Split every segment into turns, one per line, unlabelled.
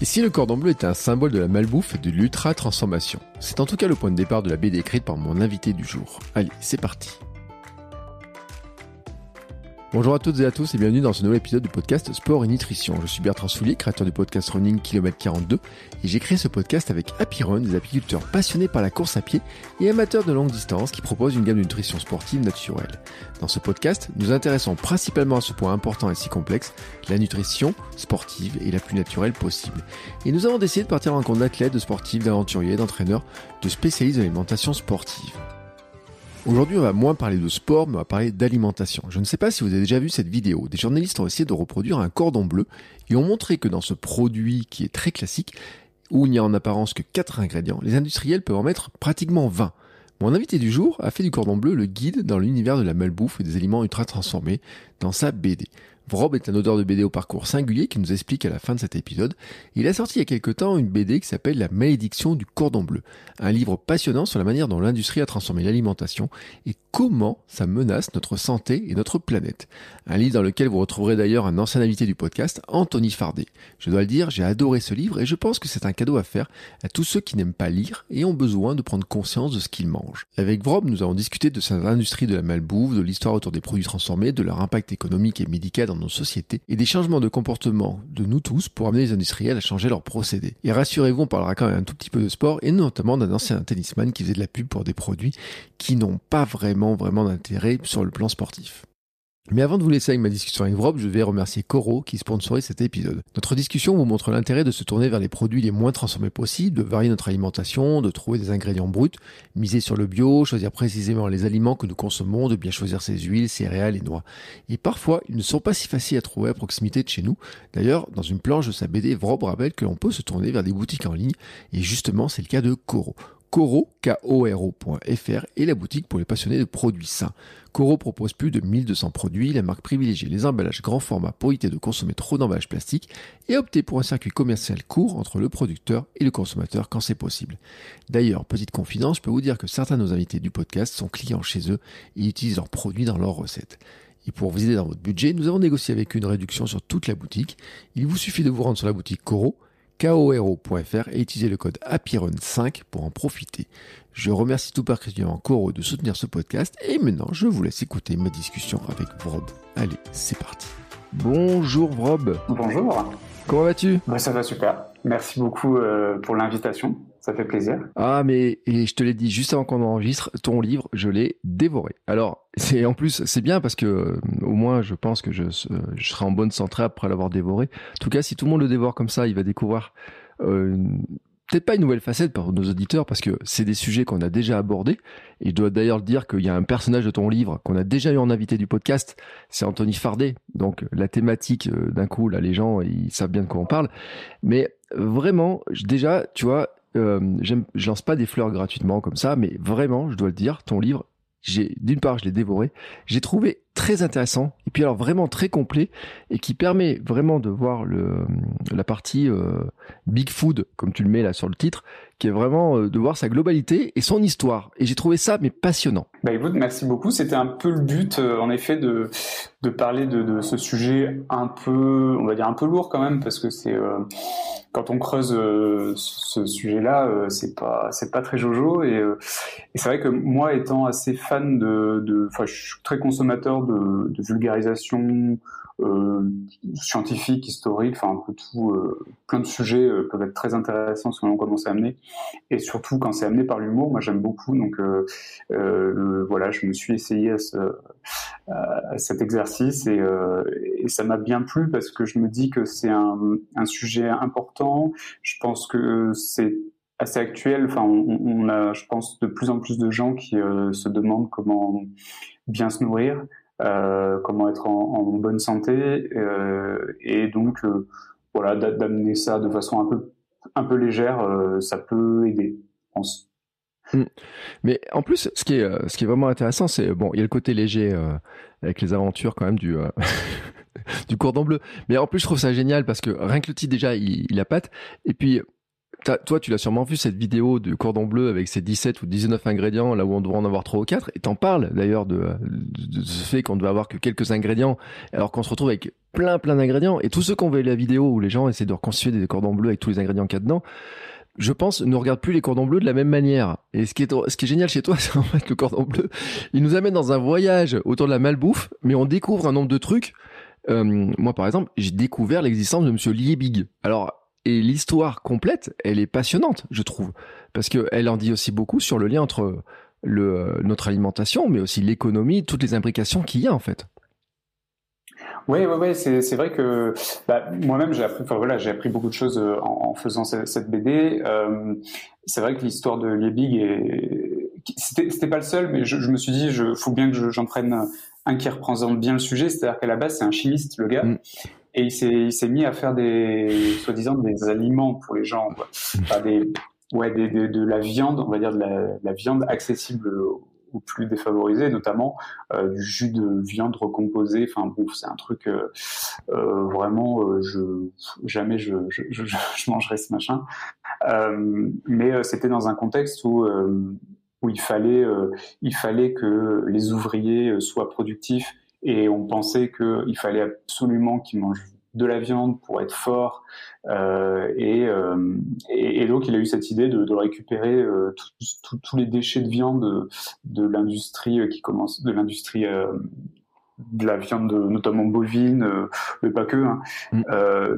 Et si le cordon bleu est un symbole de la malbouffe et de l'ultra-transformation? C'est en tout cas le point de départ de la BD écrite par mon invité du jour. Allez, c'est parti Bonjour à toutes et à tous et bienvenue dans ce nouvel épisode du podcast Sport et Nutrition. Je suis Bertrand Soulier, créateur du podcast Running Kilomètre 42 et j'ai créé ce podcast avec Happy Run, des apiculteurs passionnés par la course à pied et amateurs de longue distance qui proposent une gamme de nutrition sportive naturelle. Dans ce podcast, nous intéressons principalement à ce point important et si complexe, la nutrition sportive et la plus naturelle possible. Et nous avons décidé de partir en compte d'athlètes, de sportifs, d'aventuriers, d'entraîneurs, de spécialistes de l'alimentation sportive. Aujourd'hui, on va moins parler de sport, mais on va parler d'alimentation. Je ne sais pas si vous avez déjà vu cette vidéo. Des journalistes ont essayé de reproduire un cordon bleu et ont montré que dans ce produit qui est très classique, où il n'y a en apparence que 4 ingrédients, les industriels peuvent en mettre pratiquement 20. Mon invité du jour a fait du cordon bleu le guide dans l'univers de la malbouffe et des aliments ultra transformés dans sa BD. Vrob est un auteur de BD au parcours singulier qui nous explique à la fin de cet épisode. Il a sorti il y a quelque temps une BD qui s'appelle La malédiction du cordon bleu, un livre passionnant sur la manière dont l'industrie a transformé l'alimentation et comment ça menace notre santé et notre planète. Un livre dans lequel vous retrouverez d'ailleurs un ancien invité du podcast, Anthony Fardet. Je dois le dire, j'ai adoré ce livre et je pense que c'est un cadeau à faire à tous ceux qui n'aiment pas lire et ont besoin de prendre conscience de ce qu'ils mangent. Avec Vrob, nous avons discuté de cette industrie de la malbouffe, de l'histoire autour des produits transformés, de leur impact économique et médical dans nos sociétés et des changements de comportement de nous tous pour amener les industriels à changer leurs procédés. Et rassurez-vous, on parlera quand même un tout petit peu de sport et notamment d'un ancien tennisman qui faisait de la pub pour des produits qui n'ont pas vraiment, vraiment d'intérêt sur le plan sportif. Mais avant de vous laisser avec ma discussion avec Vrob, je vais remercier Coro qui sponsorise cet épisode. Notre discussion vous montre l'intérêt de se tourner vers les produits les moins transformés possibles, de varier notre alimentation, de trouver des ingrédients bruts, miser sur le bio, choisir précisément les aliments que nous consommons, de bien choisir ses huiles, céréales et noix. Et parfois, ils ne sont pas si faciles à trouver à proximité de chez nous. D'ailleurs, dans une planche de sa BD, Vrob rappelle que l'on peut se tourner vers des boutiques en ligne, et justement, c'est le cas de Coro. Coro, K-O-R-O.fr est la boutique pour les passionnés de produits sains. Coro propose plus de 1200 produits, la marque privilégie les emballages grand format pour éviter de consommer trop d'emballages plastiques et opter pour un circuit commercial court entre le producteur et le consommateur quand c'est possible. D'ailleurs, petite confidence, je peux vous dire que certains de nos invités du podcast sont clients chez eux et utilisent leurs produits dans leurs recettes. Et pour vous aider dans votre budget, nous avons négocié avec une réduction sur toute la boutique. Il vous suffit de vous rendre sur la boutique Coro koro.fr et utiliser le code APIRON5 pour en profiter. Je remercie tout particulièrement Coro de soutenir ce podcast et maintenant je vous laisse écouter ma discussion avec Vrob. Allez, c'est parti. Bonjour Vrob.
Bonjour.
Comment vas-tu?
Bah, Ça va super. Merci beaucoup euh, pour l'invitation ça fait plaisir.
Ah, mais et je te l'ai dit juste avant qu'on enregistre, ton livre, je l'ai dévoré. Alors, c'est en plus, c'est bien parce que euh, au moins, je pense que je, je serai en bonne santé après l'avoir dévoré. En tout cas, si tout le monde le dévore comme ça, il va découvrir euh, peut-être pas une nouvelle facette pour nos auditeurs parce que c'est des sujets qu'on a déjà abordés. Et je dois d'ailleurs dire qu'il y a un personnage de ton livre qu'on a déjà eu en invité du podcast, c'est Anthony Fardet. Donc la thématique, euh, d'un coup, là, les gens, ils savent bien de quoi on parle. Mais vraiment, déjà, tu vois, euh, je lance pas des fleurs gratuitement comme ça, mais vraiment, je dois le dire, ton livre, d'une part, je l'ai dévoré, j'ai trouvé très intéressant et puis alors vraiment très complet et qui permet vraiment de voir le la partie euh, big food comme tu le mets là sur le titre qui est vraiment euh, de voir sa globalité et son histoire. Et j'ai trouvé ça mais passionnant.
Bah écoute, merci beaucoup, c'était un peu le but euh, en effet de de parler de, ce sujet un peu on va dire un peu lourd quand même parce que c'est quand on creuse ce sujet-là, c'est pas c'est pas très jojo. Et, c'est vrai que moi étant assez fan de de enfin je suis très consommateur de, vulgarisation euh, scientifique, historique, enfin un peu tout, euh, plein de sujets euh, peuvent être très intéressants selon comment c'est amené, et surtout quand c'est amené par l'humour, moi j'aime beaucoup, donc voilà, je me suis essayé à, ce, à cet exercice et, ça m'a bien plu parce que je me dis que c'est un, sujet important, je pense que c'est assez actuel. Enfin, on, a, je pense, de plus en plus de gens qui se demandent comment bien se nourrir. Euh, comment être en, bonne santé euh, et donc euh, voilà d'amener ça de façon un peu un peu légère ça peut aider je pense.
Mmh. mais en plus ce qui est ce qui est vraiment intéressant c'est bon il y a le côté léger avec les aventures quand même du du cordon bleu. Mais en plus je trouve ça génial parce que rien que le titre déjà il, il a patte et puis
toi, tu l'as sûrement vu cette vidéo de cordon bleu avec ses 17 ou 19 ingrédients, là où on devrait en avoir 3 ou 4. Et t'en parles d'ailleurs de, de, ce fait qu'on ne avoir que quelques ingrédients, alors qu'on se retrouve avec plein plein d'ingrédients. Et tous ceux qui ont vu la vidéo où les gens essaient de reconstituer des cordons bleus avec tous les ingrédients qu'il y a dedans, je pense, ne regarde plus les cordons bleus de la même manière. Et ce qui est, ce qui est génial chez toi, c'est en fait le cordon bleu, il nous amène dans un voyage autour de la malbouffe, mais on découvre un nombre de trucs. Euh, moi, par exemple, j'ai découvert l'existence de Monsieur Liebig. Alors, et l'histoire complète, elle est passionnante, je trouve, parce qu'elle en dit aussi beaucoup sur le lien entre le, notre alimentation, mais aussi l'économie, toutes les imbrications qu'il y a en fait.
Oui, ouais, ouais, c'est vrai que bah, moi-même j'ai appris, enfin voilà, j'ai appris beaucoup de choses euh, en, faisant cette, BD. Euh, c'est vrai que l'histoire de Liebig est, c'était pas le seul, mais je, me suis dit, il faut bien que j'en prenne un qui représente bien le sujet. C'est-à-dire qu'à la base, c'est un chimiste, le gars. Mm. Et il s'est mis à faire des, soi-disant, des aliments pour les gens, quoi. Enfin, des, ouais, des, de la viande, on va dire de la, la viande accessible aux plus défavorisés, notamment euh, du jus de viande recomposé. Enfin bon, c'est un truc euh, euh, vraiment, euh, je jamais je, je, je, je, mangerai ce machin. Euh, mais c'était dans un contexte où où il fallait il fallait que les ouvriers soient productifs et on pensait qu'il fallait absolument qu'ils mangent de la viande pour être fort. Euh, euh, et, et, donc, il a eu cette idée de, mais euh, tous les déchets de viande de, l'industrie qui commence, de l'industrie de la viande, notamment bovine, mais pas que, hein. mm.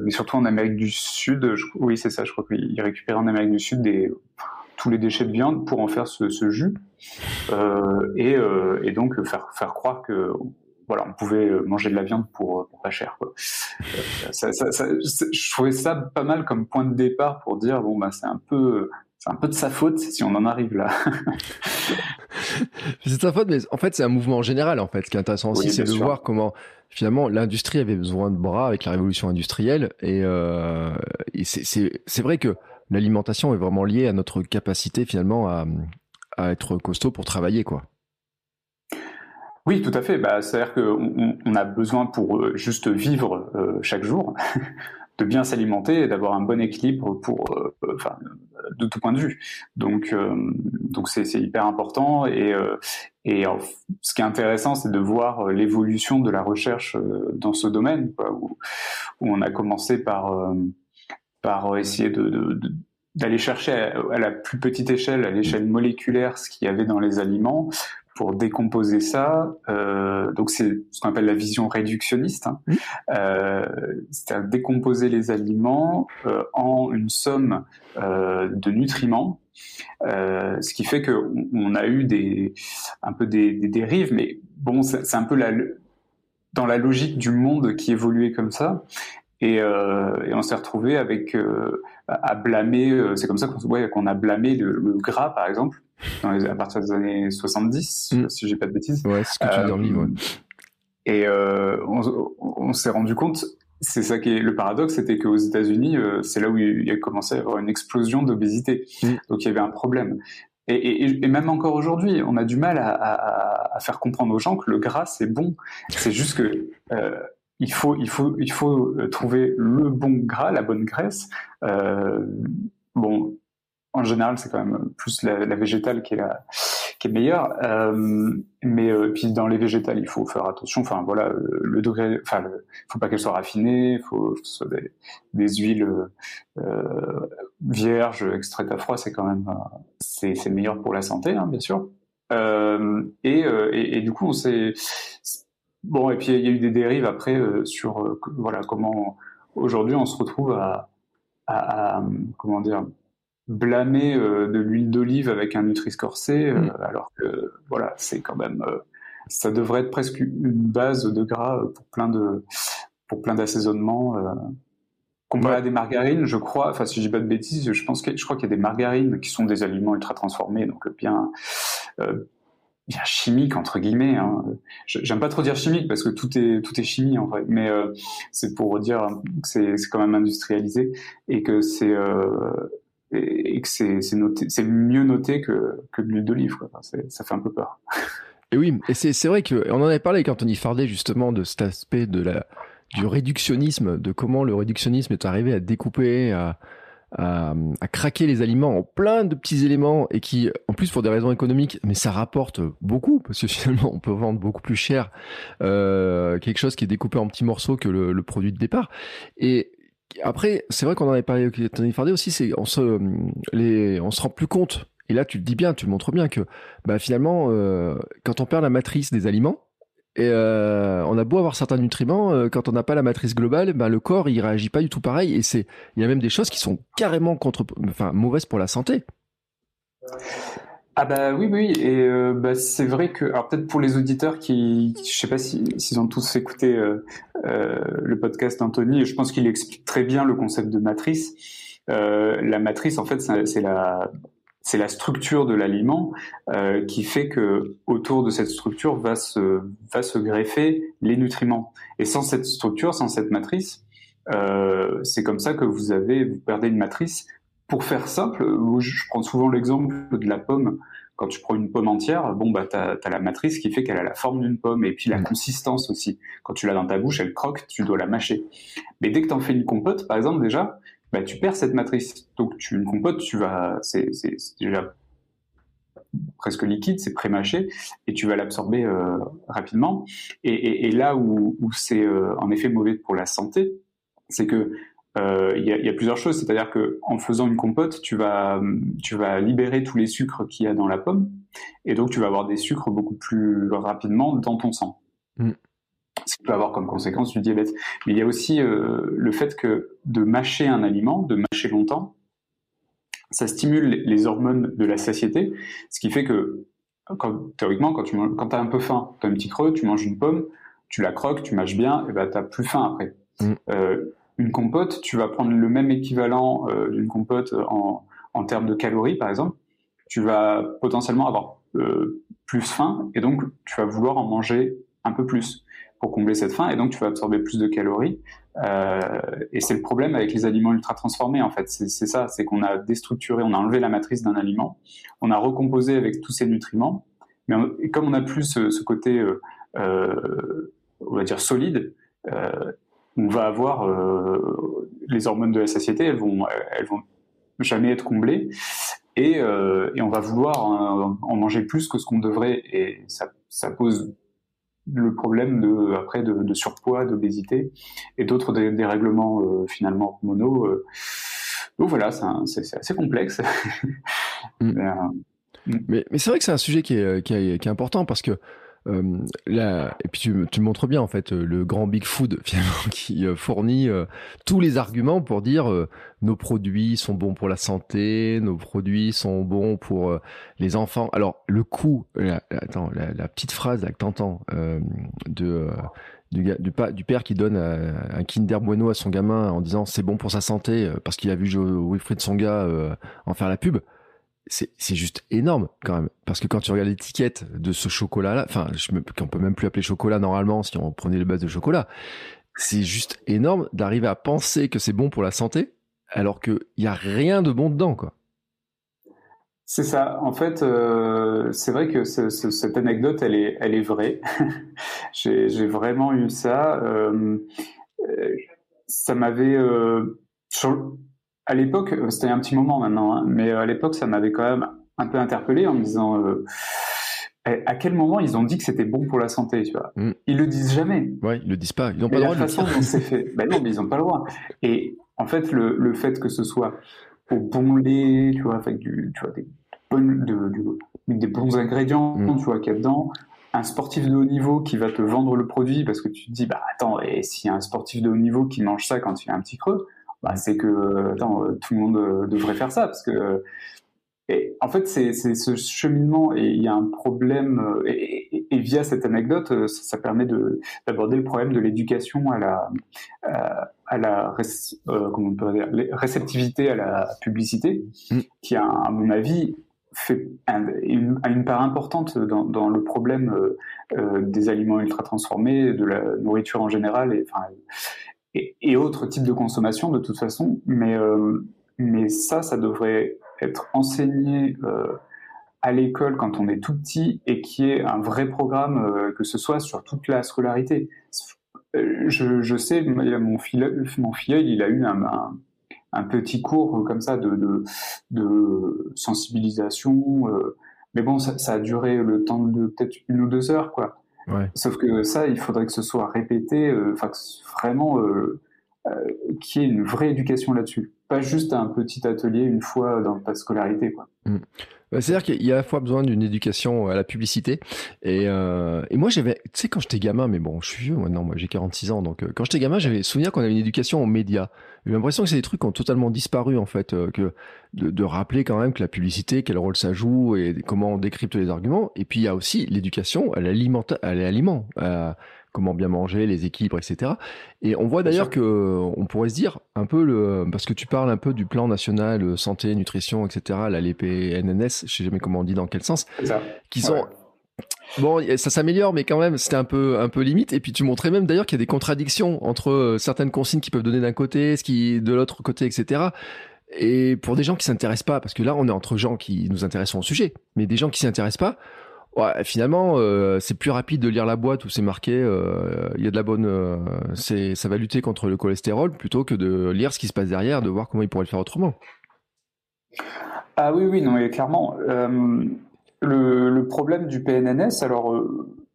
mais surtout en Amérique du Sud. oui, c'est ça. Je crois qu'il récupérait en Amérique du Sud des tous les déchets de viande pour en faire ce, jus et, et, donc faire faire croire que voilà, on pouvait euh, manger de la viande pour, euh, pas cher. Quoi. Euh, ça, ça, ça, je trouvais ça pas mal comme point de départ pour dire bon bah c'est un peu c'est un peu de sa faute si on en arrive là.
c'est de sa faute, mais en fait c'est un mouvement général en fait. Ce qui est intéressant aussi, c'est de voir comment finalement l'industrie avait besoin de bras avec la révolution industrielle et, euh, et c'est vrai que l'alimentation est vraiment liée à notre capacité finalement à, à être costaud pour travailler quoi.
Oui, tout à fait. Bah, C'est-à-dire qu'on on a besoin pour euh, juste vivre euh, chaque jour de bien s'alimenter et d'avoir un bon équilibre pour, euh, enfin, de tout point de vue. Donc, donc c'est hyper important. Et, et ce qui est intéressant, c'est de voir l'évolution de la recherche dans ce domaine, quoi, où, où, on a commencé par par essayer de, de, d'aller chercher à, la plus petite échelle, à l'échelle moléculaire, ce qu'il y avait dans les aliments, pour décomposer ça. Euh, donc c'est ce qu'on appelle la vision réductionniste, hein. Mmh. euh, c'est-à-dire décomposer les aliments euh, en une somme euh, de nutriments, euh, ce qui fait que on, a eu des un peu des, des dérives, mais bon, c'est un peu la dans la logique du monde qui évoluait comme ça. Et, euh, et on s'est retrouvé avec euh, à blâmer. Euh, c'est comme ça qu'on ouais, qu'on a blâmé le, le, gras, par exemple, dans les, à partir des années 70, mm. si j'ai pas de bêtises.
Ouais, c'est ce que tu dis dans le livre.
Et on, on s'est rendu compte, c'est ça qui est le paradoxe, c'était qu'aux États-Unis, c'est là où il y a commencé à y avoir une explosion d'obésité. Mm. Donc il y avait un problème. Et, et, et même encore aujourd'hui, on a du mal à, à, à, faire comprendre aux gens que le gras c'est bon. C'est juste que euh, il faut, il faut, il faut euh, trouver le bon gras, la bonne graisse. Euh, bon, en général, c'est quand même plus la, végétale qui est la, qui est meilleure. Euh, mais euh, puis dans les végétales, il faut faire attention. Enfin voilà, le, degré. Enfin, il faut pas qu'elles soient raffinées. Il faut que ce soit des, des huiles euh, vierges, extraites à froid. C'est quand même, c'est, c'est meilleur pour la santé, hein, bien sûr. Et, et, et, du coup, on s'est Bon, et puis il y a eu des dérives après euh, sur euh, voilà comment aujourd'hui on se retrouve à, à, comment dire blâmer euh, de l'huile d'olive avec un Nutri-Scorsese mm. alors que voilà c'est quand même ça devrait être presque une base de gras pour plein de pour plein d'assaisonnements comparé à des margarines je crois enfin si je dis pas de bêtises je pense que je crois qu'il y a des margarines qui sont des aliments ultra transformés donc bien bien chimique entre guillemets. Hein. J'aime pas trop dire chimique parce que tout est tout est chimie en vrai, mais euh, c'est pour dire que c'est quand même industrialisé et que c'est et que c'est mieux noté que que de l'huile d'olive ça fait un peu peur.
Et oui, et c'est vrai que on en avait parlé quand on y parlait justement de cet aspect de la du réductionnisme, de comment le réductionnisme est arrivé à découper à à, craquer les aliments en plein de petits éléments et qui, en plus pour des raisons économiques, mais ça rapporte beaucoup parce que finalement on peut vendre beaucoup plus cher euh, quelque chose qui est découpé en petits morceaux que le, le produit de départ. Et après, c'est vrai qu'on en avait parlé avec Tony Fardet aussi, on se les on se rend plus compte. Et là, tu le dis bien, tu le montres bien que bah, finalement, euh, quand on perd la matrice des aliments, et euh, on a beau avoir certains nutriments, euh, quand on n'a pas la matrice globale, ben le corps il réagit pas du tout pareil. Et c'est, il y a même des choses qui sont carrément contre, enfin mauvaises pour la santé.
Ah bah oui oui et euh, bah, c'est vrai que alors peut-être pour les auditeurs qui je sais pas s'ils si, ont tous écouté euh, euh, le podcast d'Anthony je pense qu'il explique très bien le concept de matrice la matrice en fait c'est la c'est la structure de l'aliment qui fait que autour de cette structure va se va se greffer les nutriments. Et sans cette structure, sans cette matrice, c'est comme ça que vous avez vous perdez une matrice. Pour faire simple, je prends souvent l'exemple de la pomme. Quand tu prends une pomme entière, bon bah t'as as la matrice qui fait qu'elle a la forme d'une pomme et puis la mmh. consistance aussi. Quand tu l'as dans ta bouche, elle croque, tu dois la mâcher. Mais dès que tu en fais une compote, par exemple déjà, bah, tu perds cette matrice. Donc tu une compote, tu vas, c'est déjà presque liquide, c'est pré-mâché, et tu vas l'absorber euh, rapidement. Et, et, et, là où, où c'est euh, en effet mauvais pour la santé, c'est que euh, il y, a, y, a, plusieurs choses, c'est-à-dire que en faisant une compote, tu vas, tu vas libérer tous les sucres qu'il y a dans la pomme, et donc tu vas avoir des sucres beaucoup plus rapidement dans ton sang. Mm ce qui peut avoir comme conséquence du diabète. Mais il y a aussi euh, le fait que de mâcher un aliment, de mâcher longtemps, ça stimule les hormones de la satiété, ce qui fait que quand, théoriquement, quand tu quand as un peu faim, tu as un petit creux, tu manges une pomme, tu la croques, tu mâches bien, et ben tu plus faim après. Mm. Euh, une compote, tu vas prendre le même équivalent euh, d'une compote en, en termes de calories, par exemple, tu vas potentiellement avoir euh, plus faim, et donc tu vas vouloir en manger un peu plus pour combler cette faim, et donc tu vas absorber plus de calories. Euh, et c'est le problème avec les aliments ultra transformés, en fait. C'est ça, c'est qu'on a déstructuré, on a enlevé la matrice d'un aliment, on a recomposé avec tous ces nutriments, mais comme on n'a plus ce, côté, euh, euh, on va dire, solide, on va avoir euh, les hormones de la satiété, elles vont, elles vont jamais être comblées, et, et on va vouloir en, en, manger plus que ce qu'on devrait, et ça, ça pose le problème de après de, de surpoids, d'obésité et d'autres dérèglements euh, finalement hormonaux. Euh. Donc voilà, c'est assez complexe.
Mm. Euh, mm. mais, mais c'est vrai que c'est un sujet qui est, qui est, qui est important parce que euh, et puis tu, montres bien en fait euh, le grand Big Food qui euh, fournit tous les arguments pour dire nos produits sont bons pour la santé, nos produits sont bons pour les enfants. Alors le coût, la, attends, la, petite phrase que t'entends du, père qui donne un Kinder Bueno à son gamin en disant c'est bon pour sa santé parce qu'il a vu Wilfried Songa en faire la pub c'est juste énorme quand même parce que quand tu regardes l'étiquette de ce chocolat là enfin qu'on peut même plus appeler chocolat normalement si on prenait les bases de chocolat c'est juste énorme d'arriver à penser que c'est bon pour la santé alors qu'il y a rien de bon dedans quoi
c'est ça. En fait, euh, c'est vrai que cette anecdote, elle est, elle est vraie. j'ai vraiment eu ça. Euh, euh ça m'avait à l'époque, euh, c'était un petit moment maintenant, hein, mais à l'époque, ça m'avait quand même un peu interpellé en me disant euh, eh, à quel moment ils ont dit que c'était bon pour la santé, tu vois? Mm. Ils le disent jamais.
Ouais, ils le disent pas. Ils n'ont pas le droit.
La façon dont c'est fait, ben non, mais ils n'ont pas le droit. Et en fait, le, le fait que ce soit au bon lait, tu vois, avec du, tu vois, des, bonnes, de, des bons ingrédients, mm. tu vois, qu'il y a dedans, un sportif de haut niveau qui va te vendre le produit parce que tu te dis, bah attends, et s'il y a un sportif de haut niveau qui mange ça quand il a un petit creux, bah, c'est que attends, euh, tout le monde euh, devrait faire ça parce que et en fait, c'est ce cheminement et il y a un problème euh, et, et, via cette anecdote, ça, permet d'aborder le problème de l'éducation à la à, la comment on peut dire, réceptivité à la publicité, mm. qui a, à mon avis fait une, a une part importante dans, dans le problème euh, des aliments ultra transformés, de la nourriture en général et enfin et, autres types de consommation de toute façon. Mais, euh, mais ça, ça devrait être enseigné euh, à l'école quand on est tout petit et qui est un vrai programme, euh, que ce soit sur toute la scolarité. Je, je sais, mon filleul, mon filleul, il a eu un, un petit cours comme ça de, de, de sensibilisation. mais bon, ça, ça, a duré le temps de peut-être une ou deux heures, quoi. Sauf que ça, il faudrait que ce soit répété, enfin vraiment qu'il y ait une vraie éducation là-dessus, pas juste un petit atelier une fois dans ta scolarité, quoi. Mmh.
Bah, c'est-à-dire qu'il y a à la fois besoin d'une éducation à la publicité. Et, euh, et moi, j'avais, tu sais, quand j'étais gamin, mais bon, je suis vieux maintenant, moi j'ai 46 ans, donc euh, quand j'étais gamin, j'avais souvenir qu'on avait une éducation aux médias. J'ai l'impression que c'est des trucs qui ont totalement disparu, en fait, euh, que de, de, rappeler quand même que la publicité, quel rôle ça joue et comment on décrypte les arguments. Et puis il y a aussi l'éducation à l'aliment, à l'aliment comment bien manger, les équilibres, etc. Et on voit d'ailleurs que on pourrait se dire un peu le parce que tu parles un peu du plan national euh, santé, nutrition, etc. La LPNNS, je sais jamais comment on dit dans quel sens, qui sont Bon, ça s'améliore, mais quand même, c'était un peu, un peu limite. Et puis, tu montrais même d'ailleurs qu'il y a des contradictions entre euh, certaines consignes qui peuvent donner d'un côté, ce qui de l'autre côté, etc. Et pour des gens qui s'intéressent pas, parce que là, on est entre gens qui nous intéressent au sujet, mais des gens qui s'y intéressent pas, Ouais, finalement, euh, c'est plus rapide de lire la boîte où c'est marqué euh, il y a de la bonne, euh, c'est ça va lutter contre le cholestérol plutôt que de lire ce qui se passe derrière, de voir comment il pourrait le faire autrement.
Ah oui, oui, non, mais clairement. Le, le, problème du PNNS, alors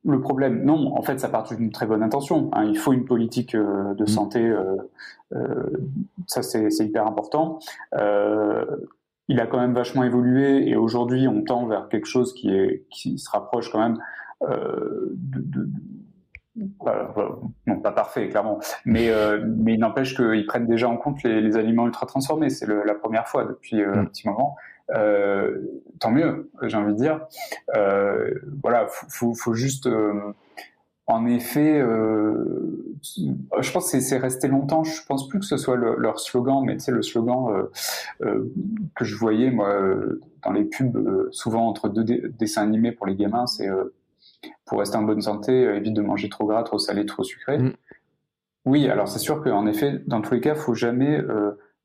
le problème, non, en fait, ça part d'une très bonne intention. Hein. il faut une politique de mmh. santé, ça c'est hyper important il a quand même vachement évolué et aujourd'hui on tend vers quelque chose qui est qui se rapproche quand même euh, de, de, non pas parfait clairement. Mais euh, mais il n'empêche qu'ils prennent déjà en compte les, les aliments ultra transformés. C'est la première fois depuis euh, un mm. petit moment. Euh, tant mieux j'ai envie de dire. Euh, voilà faut, faut, faut juste en effet, euh, je pense que c'est resté longtemps. Je pense plus que ce soit leur slogan, mais tu sais le slogan euh, euh, que je voyais moi dans les pubs, souvent entre deux dessins animés pour les gamins, c'est pour rester en bonne santé, évite de manger trop gras, trop salé, trop sucré. Mm. Oui, alors c'est sûr qu'en effet, dans tous les cas, faut jamais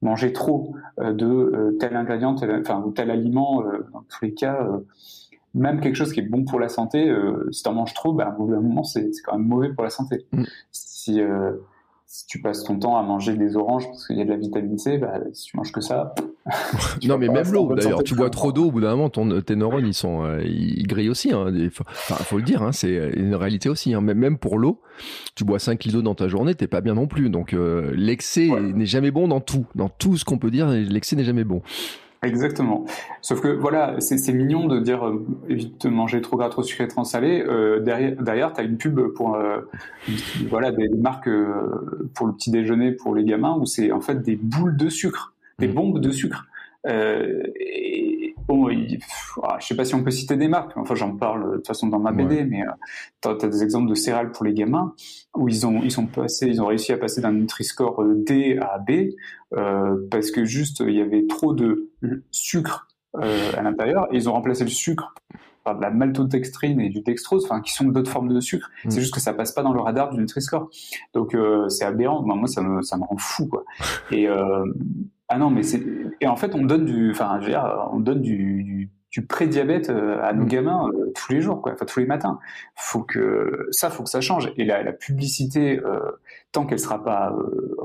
manger trop de tel ingrédient, tel, enfin ou tel aliment. dans tous les cas même quelque chose qui est bon pour la santé, euh, si tu en manges trop, bah, au bout d'un moment, c'est quand même mauvais pour la santé. Mm. Si, euh, si, tu passes ton temps à manger des oranges parce qu'il y a de la vitamine C, bah, si tu manges que ça.
non, mais même l'eau, d'ailleurs. Tu bois trop d'eau, au bout d'un moment, ton, tes neurones, ils, sont, euh, ils grillent aussi. Hein, enfin, faut le dire, hein, c'est une réalité aussi. Hein. Même pour l'eau, tu bois 5 litres d'eau dans ta journée, t'es pas bien non plus. Donc, euh, l'excès n'est jamais bon dans tout. Dans tout ce qu'on peut dire, l'excès n'est jamais bon.
Exactement. Sauf que voilà, c'est mignon de dire euh, évite de manger trop gras, trop sucré, trop salé. Euh, derrière, derrière, t'as une pub pour euh, voilà des, marques euh, pour le petit déjeuner pour les gamins où c'est en fait des boules de sucre, des mmh. bombes de sucre. et bon, ah, je sais pas si on peut citer des marques. Enfin, j'en parle de toute façon dans ma BD, mais tu as, des exemples de céréales pour les gamins où ils ont ils sont passés, ils ont réussi à passer d'un Nutri-Score D à B parce que juste il y avait trop de sucre euh, à l'intérieur et ils ont remplacé le sucre par de la maltodextrine et du dextrose, enfin qui sont d'autres formes de sucre. Mm. C'est juste que ça passe pas dans le radar du Nutri-Score. Donc euh, c'est aberrant. Moi, ça me ça me rend fou quoi. Et euh, ah non mais c'est et en fait on donne du enfin je veux dire, on donne du, du du pré-diabète à nos mm. gamins tous les jours, quoi, enfin tous les matins. Faut que ça, faut que ça change. Et la, la publicité, tant qu'elle sera pas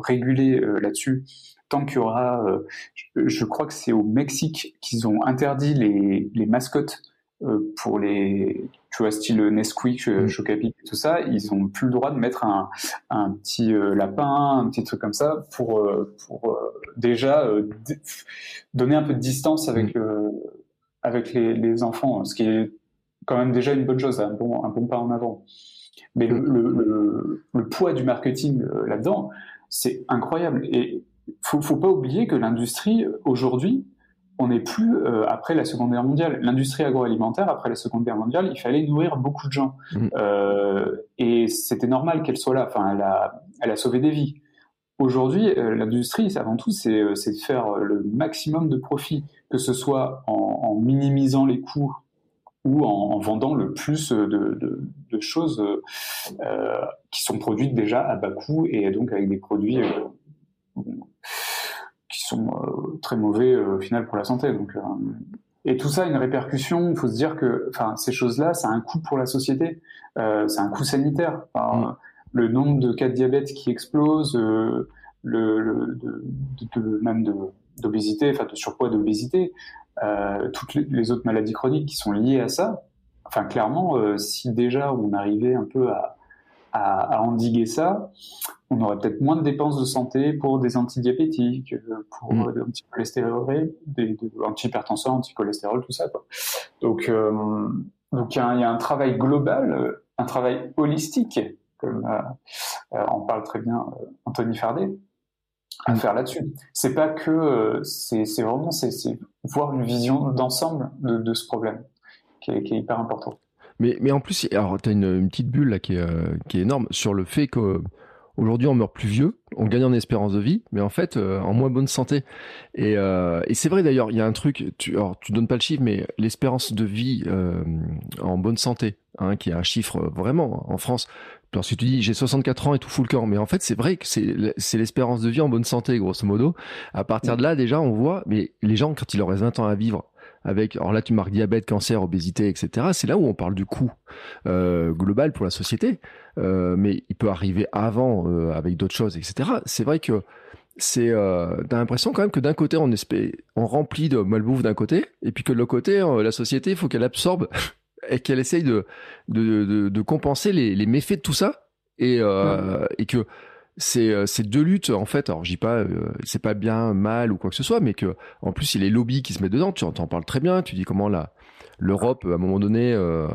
régulée là-dessus, tant qu'il y aura, euh, je, crois que c'est au Mexique qu'ils ont interdit les, les mascottes euh, pour les, tu vois, style Nesquik, mm. Chocapic et tout ça, ils ont plus le droit de mettre un, un petit euh, lapin, un petit truc comme ça pour, pour déjà donner un peu de distance avec, mm. avec les, les, enfants, ce qui est quand même déjà une bonne chose, un bon, un bon pas en avant. Mais le, le, le poids du marketing là-dedans, c'est incroyable. Et faut, faut pas oublier que l'industrie aujourd'hui, on n'est plus euh, après la Seconde Guerre mondiale. L'industrie agroalimentaire après la Seconde Guerre mondiale, il fallait nourrir beaucoup de gens mmh. euh, et c'était normal qu'elle soit là. Enfin, elle a, elle a sauvé des vies. Aujourd'hui, euh, l'industrie, avant tout, c'est de faire le maximum de profit, que ce soit en, en minimisant les coûts ou en, en, vendant le plus de, de, de choses euh, qui sont produites déjà à bas coût et donc avec des produits qui sont euh, très mauvais euh, au final pour la santé. Donc, euh, et tout ça a une répercussion. Il faut se dire que, enfin, ces choses-là, ça a un coût pour la société. c'est un coût sanitaire. Mm. Le nombre de cas de diabète qui explose, le, de, même d'obésité, enfin de surpoids d'obésité, euh, toutes les, autres maladies chroniques qui sont liées à ça. Enfin, clairement, euh, si déjà on arrivait un peu à, à, endiguer ça, on aurait peut-être moins de dépenses de santé pour des antidiabétiques, pour mmh. des anticholestérol, des, des antihypertenseurs, anticholestérol, tout ça. Quoi. Donc, donc il y, a un travail global, un travail holistique, comme en parle très bien Anthony Fardet, à mm. faire là-dessus. C'est pas que, euh, c'est vraiment, c'est voir une vision d'ensemble de, ce problème qui est, hyper important.
Mais, mais en plus, alors tu as une, petite bulle là qui est, euh, qui est énorme sur le fait que Aujourd'hui, on meurt plus vieux, on gagne en espérance de vie, mais en fait, euh, en moins bonne santé. Et, et c'est vrai d'ailleurs, il y a un truc, tu, alors tu donnes pas le chiffre, mais l'espérance de vie en bonne santé, hein, qui est un chiffre vraiment en France, alors si tu dis j'ai 64 ans et tout full corps, mais en fait c'est vrai que c'est l'espérance de vie en bonne santé grosso modo. À partir de là déjà on voit, mais les gens quand il leur reste 20 ans à vivre, avec alors là tu marques diabète, cancer, obésité, etc. C'est là où on parle du coût euh, global pour la société, euh, mais il peut arriver avant euh, avec d'autres choses, etc. C'est vrai que c'est t'as l'impression quand même que d'un côté on espère, on remplit de malbouffe d'un côté, et puis que de l'autre côté la société il faut qu'elle absorbe et qu'elle essaye de, de, de, compenser les, les, méfaits de tout ça et, et que c'est euh, ces deux luttes en fait. Alors je dis pas euh, c'est pas bien mal ou quoi que ce soit mais que en plus il y a les lobbies qui se mettent dedans. Tu en parles très bien. Tu dis comment là l'Europe à un moment donné euh,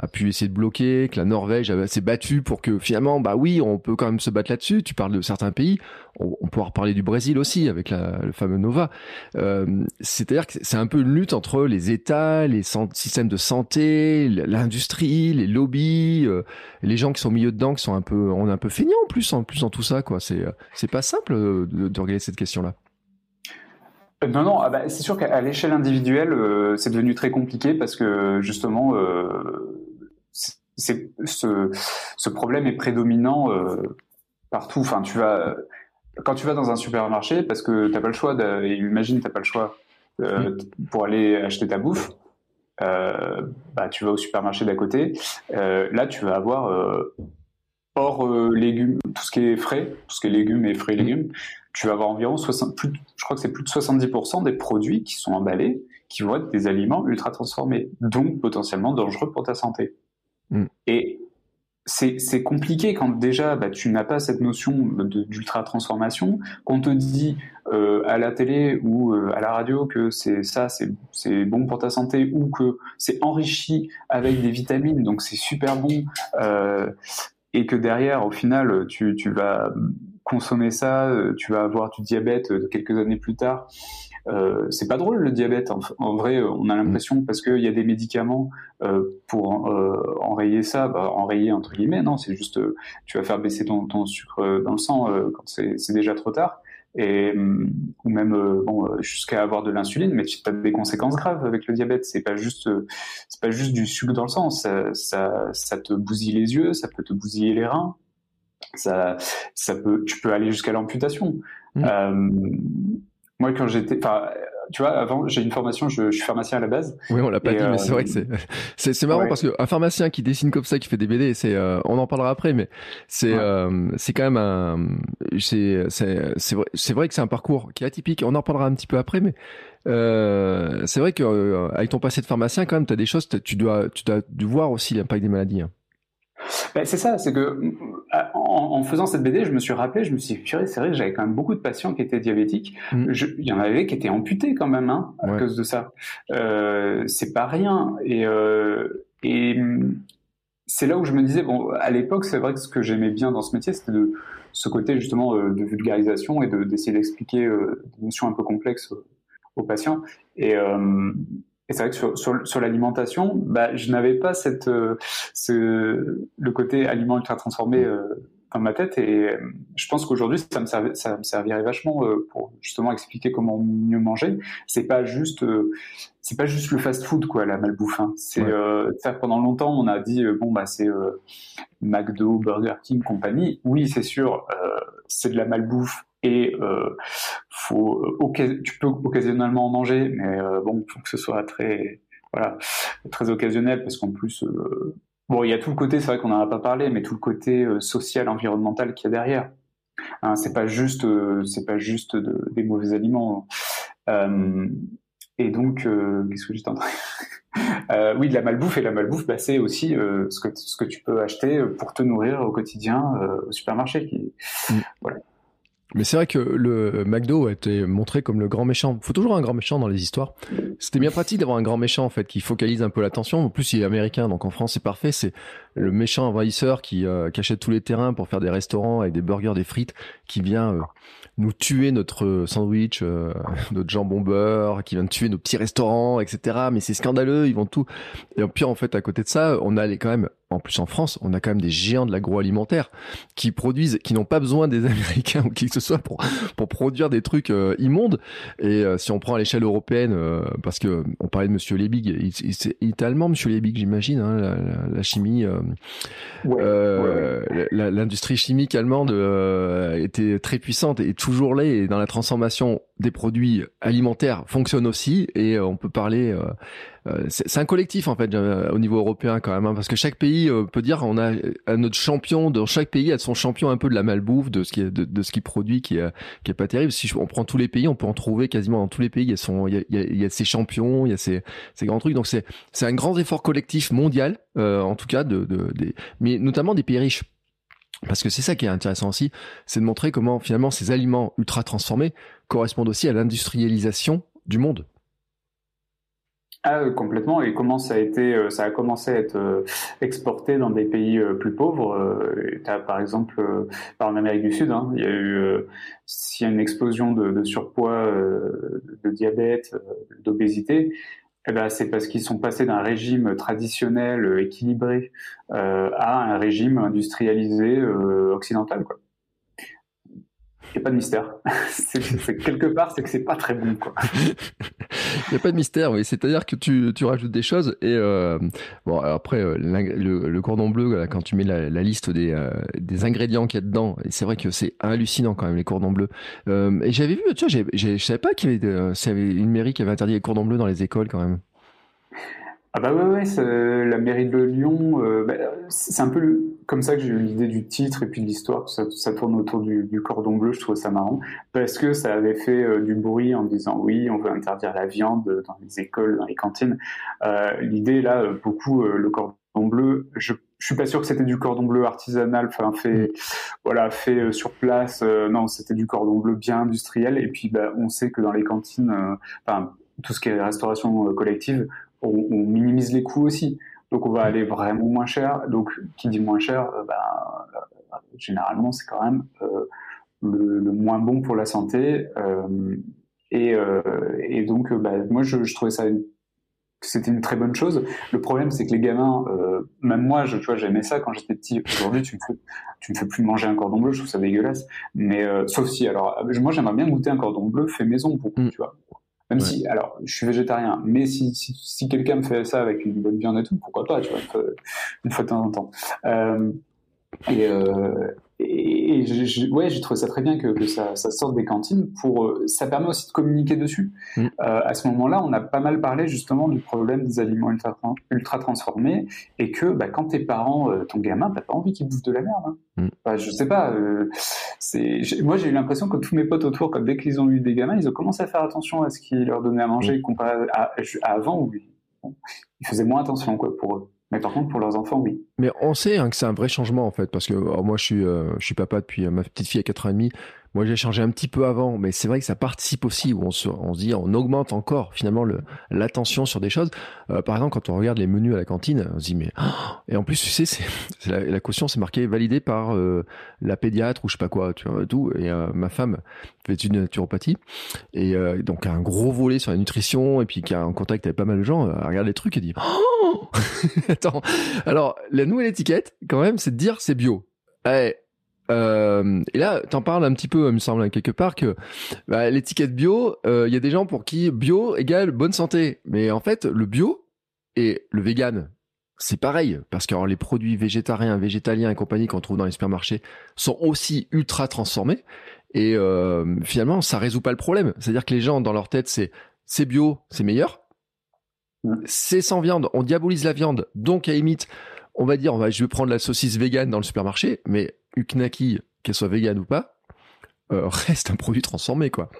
a pu essayer de bloquer, que la Norvège s'est battue pour que finalement, bah oui, on peut quand même se battre là-dessus. Tu parles de certains pays, on, on pourra reparler du Brésil aussi avec le fameux Nova. Euh, C'est-à-dire que c'est un peu une lutte entre les États, les systèmes de santé, l'industrie, les lobbies, euh, les gens qui sont au milieu dedans, qui sont un peu, on est un peu feignants en plus, en plus dans tout ça, quoi. C'est pas simple de, de regarder cette question-là.
Non, non, ah bah, c'est sûr qu'à l'échelle individuelle, euh, c'est devenu très compliqué parce que justement, euh, ce, ce, problème est prédominant euh, partout. Enfin, tu vas quand tu vas dans un supermarché parce que t'as pas le choix. De, imagine t'as pas le choix euh, pour aller acheter ta bouffe. Euh, bah, tu vas au supermarché d'à côté. là, tu vas avoir hors légumes, tout ce qui est frais, tout ce qui est légumes et frais et légumes tu vas avoir environ 60, plus, je crois que c'est plus de 70% des produits qui sont emballés qui vont être des aliments ultra transformés, donc potentiellement dangereux pour ta santé. Mm. Et c'est compliqué quand déjà bah, tu n'as pas cette notion d'ultra transformation, qu'on te dit euh, à la télé ou euh, à la radio que c'est ça, c'est bon pour ta santé, ou que c'est enrichi avec des vitamines, donc c'est super bon, euh, et que derrière, au final, tu, tu vas consommer ça, tu vas avoir du diabète quelques années plus tard. Euh, c'est pas drôle le diabète. En, vrai, on a l'impression parce qu'il y a des médicaments euh, pour euh, enrayer ça, bah, enrayer entre guillemets. Non, c'est juste tu vas faire baisser ton, ton sucre dans le sang quand c'est déjà trop tard. Et ou même bon jusqu'à avoir de l'insuline, mais tu as des conséquences graves avec le diabète. C'est pas juste c'est pas juste du sucre dans le sang. Ça, ça, ça te bousille les yeux, ça peut te bousiller les reins ça, ça peut, tu peux aller jusqu'à l'amputation. Mmh. Euh, moi, quand j'étais, enfin, tu vois, avant, j'ai une formation, je, je, suis pharmacien à la base.
Oui, on l'a pas dit, mais c'est vrai que c'est, c'est, marrant parce qu'un pharmacien qui dessine comme ça, qui fait des BD, c'est, euh, on en parlera après, mais c'est, euh, c'est quand même un, c'est, c'est, c'est vrai, c'est vrai que c'est un parcours qui est atypique. On en parlera un petit peu après, mais euh, c'est vrai que avec ton passé de pharmacien, quand même, tu as des choses, tu dois, tu dois voir aussi l'impact des maladies. Hein.
Ben, c'est ça, c'est que en, faisant cette BD, je me suis rappelé, je me suis dit, c'est vrai que j'avais quand même beaucoup de patients qui étaient diabétiques. Mm. il y en avait qui étaient amputés quand même, hein, à cause de ça. Euh, c'est pas rien. Et, euh, et c'est là où je me disais, bon, à l'époque, c'est vrai que ce que j'aimais bien dans ce métier, c'était de ce côté justement euh, de vulgarisation et d'essayer d'expliquer euh, des notions un peu complexes aux patients. Et, et c'est vrai que sur, sur, sur l'alimentation, bah, je n'avais pas cette, euh, ce, le côté aliment ultra transformé euh, dans ma tête. Et euh, je pense qu'aujourd'hui, ça me, ça me servirait vachement pour justement expliquer comment mieux manger. C'est pas juste, c'est pas juste le fast-food, quoi, la malbouffe. Hein. C'est ouais. pendant longtemps, on a dit bon bah c'est McDo, Burger King, compagnie. Oui, c'est sûr, c'est de la malbouffe et euh, faut, tu peux occasionnellement en manger, mais euh, bon, faut que ce soit très, voilà, très occasionnel parce qu'en plus, euh, bon, il y a tout le côté, c'est vrai qu'on n'en a pas parlé, mais tout le côté euh, social, environnemental qu'il y a derrière. Hein, c'est pas juste, c'est pas juste des mauvais aliments. et donc, qu'est-ce que j'étais en train euh, oui, de la malbouffe et la malbouffe, bah, c'est aussi euh, ce, que, ce que tu peux acheter pour te nourrir au quotidien euh, au supermarché. Qui... Mm.
Voilà. Mais c'est vrai que le McDo a été montré comme le grand méchant. Il faut toujours un grand méchant dans les histoires. C'était bien pratique d'avoir un grand méchant en fait qui focalise un peu l'attention. En plus, il est américain, donc en France c'est parfait. C'est le méchant envahisseur qui, euh, qui, achète tous les terrains pour faire des restaurants avec des burgers, des frites, qui vient nous tuer notre sandwich, euh, notre jambon beurre, qui vient tuer nos petits restaurants, etc. Mais c'est scandaleux, ils vont tout. Et puis en fait, à côté de ça, on a les, quand même, en plus en France, on a quand même des géants de l'agroalimentaire qui produisent, qui n'ont pas besoin des Américains ou qui que ce soit pour pour produire des trucs euh, immondes. Et euh, si on prend à l'échelle européenne, parce que on parlait de Monsieur Lebig, il, il, il est allemand, Monsieur Lebig, j'imagine, hein, la, la, chimie, l'industrie chimique allemande était très puissante et toujours là et dans la transformation des produits alimentaires fonctionne aussi et euh, on peut parler euh, euh, c'est un collectif en fait au niveau européen quand même hein, parce que chaque pays peut dire on a notre champion de chaque pays a son champion un peu de la malbouffe de ce qui est de, ce qui produit qui est qui est pas terrible. Si on prend tous les pays on peut en trouver quasiment dans tous les pays. Il y a son il y a, il y a, ses champions il y a ces ces grands trucs. Donc c'est c'est un grand effort collectif mondial en tout cas de, de des mais notamment des pays riches. Parce que c'est ça qui est intéressant aussi, c'est de montrer comment finalement ces aliments ultra transformés correspondent aussi à l'industrialisation du monde.
Ah, complètement. Et comment ça a été, euh, ça a commencé à être euh, exporté dans des pays euh, plus pauvres. par exemple, en Amérique du Sud, hein, il y a eu, s'il y a une explosion de, surpoids, de diabète, d'obésité, eh ben, c'est parce qu'ils sont passés d'un régime traditionnel euh, équilibré euh, à un régime industrialisé euh, occidental. Quoi. Il n'y a pas de mystère. quelque part, c'est que c'est pas très bon.
Il n'y a pas de mystère, oui. C'est-à-dire que tu, rajoutes des choses et euh, bon après euh, le, cordon bleu quand tu mets la, liste des, euh, des ingrédients qu'il y a dedans, c'est vrai que c'est hallucinant quand même les cordons bleus. Euh, et j'avais vu, tu vois, j'ai, j'ai, savais pas qu'il y avait une mairie qui avait interdit les cordons bleus dans les écoles quand même.
Ah bah ouais, ouais la mairie de Lyon, euh, bah, c'est un peu comme ça que j'ai eu l'idée du titre et puis de l'histoire, ça, ça tourne autour du, du, cordon bleu, je trouve ça marrant, parce que ça avait fait euh, du bruit en disant oui, on veut interdire la viande dans les écoles, dans les cantines. Euh, l'idée là, beaucoup, le cordon bleu, je, je suis pas sûr que c'était du cordon bleu artisanal, enfin fait, voilà, fait sur place. non, c'était du cordon bleu bien industriel. Et puis, bah, on sait que dans les cantines, enfin, tout ce qui est restauration collective, on, minimise les coûts aussi. Donc on va aller vraiment moins cher. Donc qui dit moins cher, euh, ben, euh, généralement c'est quand même euh, le, moins bon pour la santé. et, donc bah, moi je, trouvais ça c'était une très bonne chose. Le problème, c'est que les gamins, même moi, je, tu vois, j'aimais ça quand j'étais petit. Aujourd'hui, tu me fais, tu me fais plus manger un cordon bleu, je trouve ça dégueulasse. Mais sauf si, alors, moi, j'aimerais bien goûter un cordon bleu fait maison, pour, mm. tu vois. Même si, alors, je suis végétarien, mais si, si, si quelqu'un me fait ça avec une bonne viande et tout, pourquoi pas, tu vois, une fois, de temps en temps. Euh, et, euh, et, et ouais, j'ai trouvé ça très bien que, que ça, ça, sorte des cantines. Pour, euh, ça permet aussi de communiquer dessus. Mm. Euh, à ce moment-là, on a pas mal parlé justement du problème des aliments ultra, ultra transformés et que bah, quand tes parents, euh, ton gamin, t'as pas envie qu'il bouffe de la merde. Hein. Bah, je sais pas. Euh, moi, j'ai eu l'impression que tous mes potes autour, comme dès qu'ils ont eu des gamins, ils ont commencé à faire attention à ce qu'ils leur donnaient à manger mm. comparé à, avant où ils faisaient moins attention quoi pour eux. Mais par contre, pour leurs enfants, oui.
Mais on sait hein, que c'est un vrai changement en fait, parce que moi, je suis, euh, je suis papa depuis euh, ma petite fille à 4 ans et demi. Moi, j'ai changé un petit peu avant, mais c'est vrai que ça participe aussi où on se, on se dit, on augmente encore finalement l'attention sur des choses. Euh, par exemple, quand on regarde les menus à la cantine, on se dit mais oh et en plus, tu sais, c'est la, la, caution, c'est marqué validé par euh, la pédiatre ou je sais pas quoi, tu vois tout. Et euh, ma femme fait une naturopathie et donc a un gros volet sur la nutrition et puis qui a en contact avec pas mal de gens. Elle regarde les trucs et dit oh attends. Alors la nouvelle étiquette, quand même, c'est de dire c'est bio. Eh, euh, et là, t'en parles un petit peu, il me semble, quelque part que bah, l'étiquette bio, il euh, y a des gens pour qui bio égale bonne santé. Mais en fait, le bio et le vegan, c'est pareil, parce que les produits végétariens, végétaliens et compagnie qu'on trouve dans les supermarchés sont aussi ultra transformés. Et euh, finalement, ça résout pas le problème. C'est-à-dire que les gens, dans leur tête, c'est c'est bio, c'est meilleur. C'est sans viande, on diabolise la viande, donc à limite, on va dire, on va, je vais prendre la saucisse vegan dans le supermarché, mais Uknaki, qu'elle soit végane ou pas, reste un produit transformé, quoi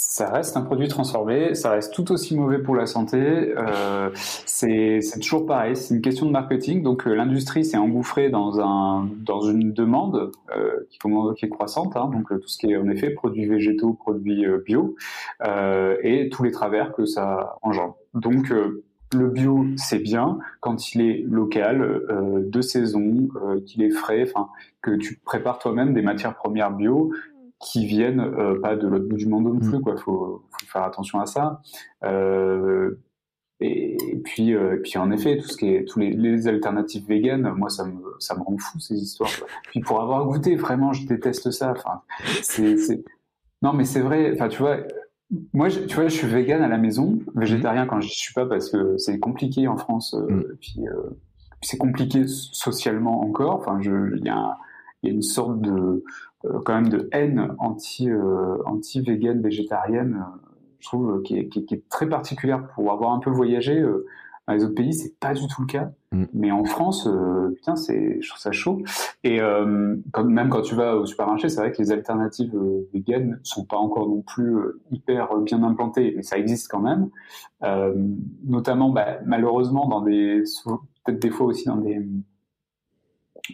ça reste un produit transformé, ça reste tout aussi mauvais pour la santé. Euh, c'est toujours pareil, c'est une question de marketing. Donc euh, l'industrie s'est engouffrée dans un dans une demande euh, qui, qui, est croissante. Hein, donc tout ce qui est en effet produits végétaux, produits bio et tous les travers que ça engendre. Donc le bio, c'est bien quand il est local, de saison, qu'il est frais, enfin que tu prépares toi-même des matières premières bio qui viennent euh, pas de l'autre bout du monde non plus. Mm. Quoi, faut, faut faire attention à ça. Euh, et, puis, euh, puis en effet, tout ce qui est tous les, les, alternatives véganes, moi ça me ça me rend fou ces histoires. Puis pour avoir goûté, vraiment, je déteste ça. Enfin, c'est non mais c'est vrai. Enfin, tu vois. Moi, je, tu vois, je suis vegan à la maison, végétarien quand je suis pas parce que c'est compliqué en France. Euh, mm. Puis, puis c'est compliqué socialement encore. Enfin, il y y a une sorte de euh, quand même de haine anti euh, anti végane végétarienne euh, je trouve qui est, qui, est, très particulière pour avoir un peu voyagé dans les autres pays c'est pas du tout le cas. Mm. mais en France putain c'est je trouve ça chaud. Et quand, même quand tu vas au supermarché c'est vrai que les alternatives véganes sont pas encore non plus hyper bien implantées mais ça existe quand même. Notamment bah, malheureusement dans des peut-être des fois aussi dans des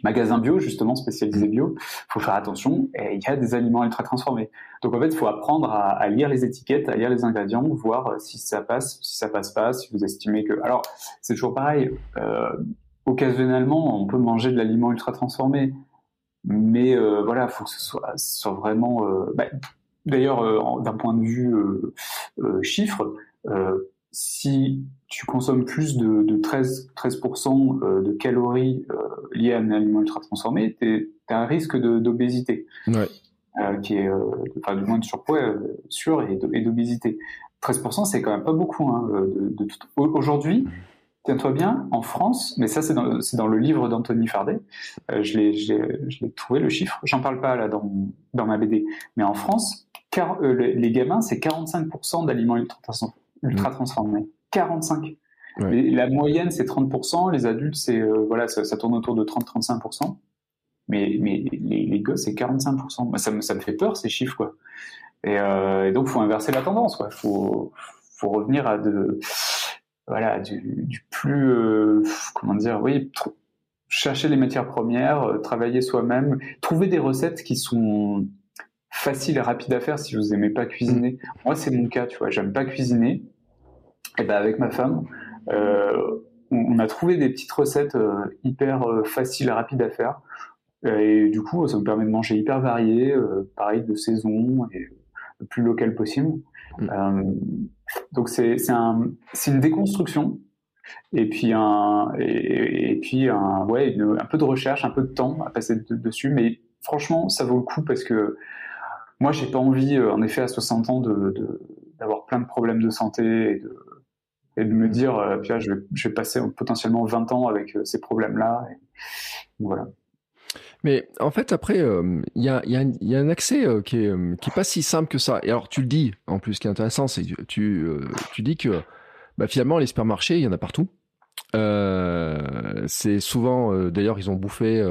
magasin bio, justement spécialisé bio, faut faire attention. Et il y a des aliments ultra transformés. Donc en fait, il faut apprendre à, lire les étiquettes, à lire les ingrédients, voir si ça passe, si ça passe pas, si vous estimez que. Alors c'est toujours pareil. Euh, occasionnellement, on peut manger de l'aliment ultra transformé, mais euh, voilà, faut que ce soit, soit vraiment. Euh, bah, D'ailleurs, euh, d'un point de vue euh, euh, chiffre, si tu consommes plus de, de 13, 13% euh, de calories euh, liées à un aliment ultra transformé, tu as un risque d'obésité. Ouais. Euh, qui est, enfin, du moins de surpoids sûr et d'obésité. 13%, c'est quand même pas beaucoup. Hein, de, de Aujourd'hui, tiens-toi bien, en France, mais ça c'est dans, dans, le livre d'Anthony Fardet, je l'ai trouvé le chiffre, j'en parle pas là dans, dans ma BD, mais en France, car, les gamins, c'est 45% d'aliments ultra, ultra transformés. 45. La moyenne, c'est 30%. Les adultes, c'est euh, voilà, ça, tourne autour de 30-35%. Mais, mais les, les gosses, c'est 45%. ça, me, ça me fait peur, ces chiffres. Quoi. Et, euh, et donc, faut inverser la tendance. Il faut, faut revenir à de, voilà, du, du plus... Euh, comment dire Oui, chercher les matières premières, euh, travailler soi-même, trouver des recettes qui sont faciles et rapides à faire si vous aimez pas cuisiner. Mm. Moi, c'est mon cas, tu vois. J'aime pas cuisiner. Et ben avec ma femme, euh, on, a trouvé des petites recettes euh, hyper euh, faciles et rapides à faire. Et du coup, ça me permet de manger hyper varié, pareil de saison et le plus local possible. Mm. donc c'est un, une déconstruction et puis un et, puis un ouais un peu de recherche, un peu de temps à passer dessus, mais franchement ça vaut le coup parce que moi j'ai pas envie en effet à 60 ans de d'avoir plein de problèmes de santé et de et de me dire, euh, puis je, vais, je, vais, passer potentiellement 20 ans avec euh, ces problèmes-là. Voilà.
Mais en fait, après, euh, il y, a, y, a, y, a, un accès qui, est, qui est pas si simple que ça. Et alors, tu le dis, en plus, ce qui est intéressant, c'est que tu, tu dis que bah, finalement, les supermarchés, il y en a partout. c'est souvent, d'ailleurs, ils ont bouffé,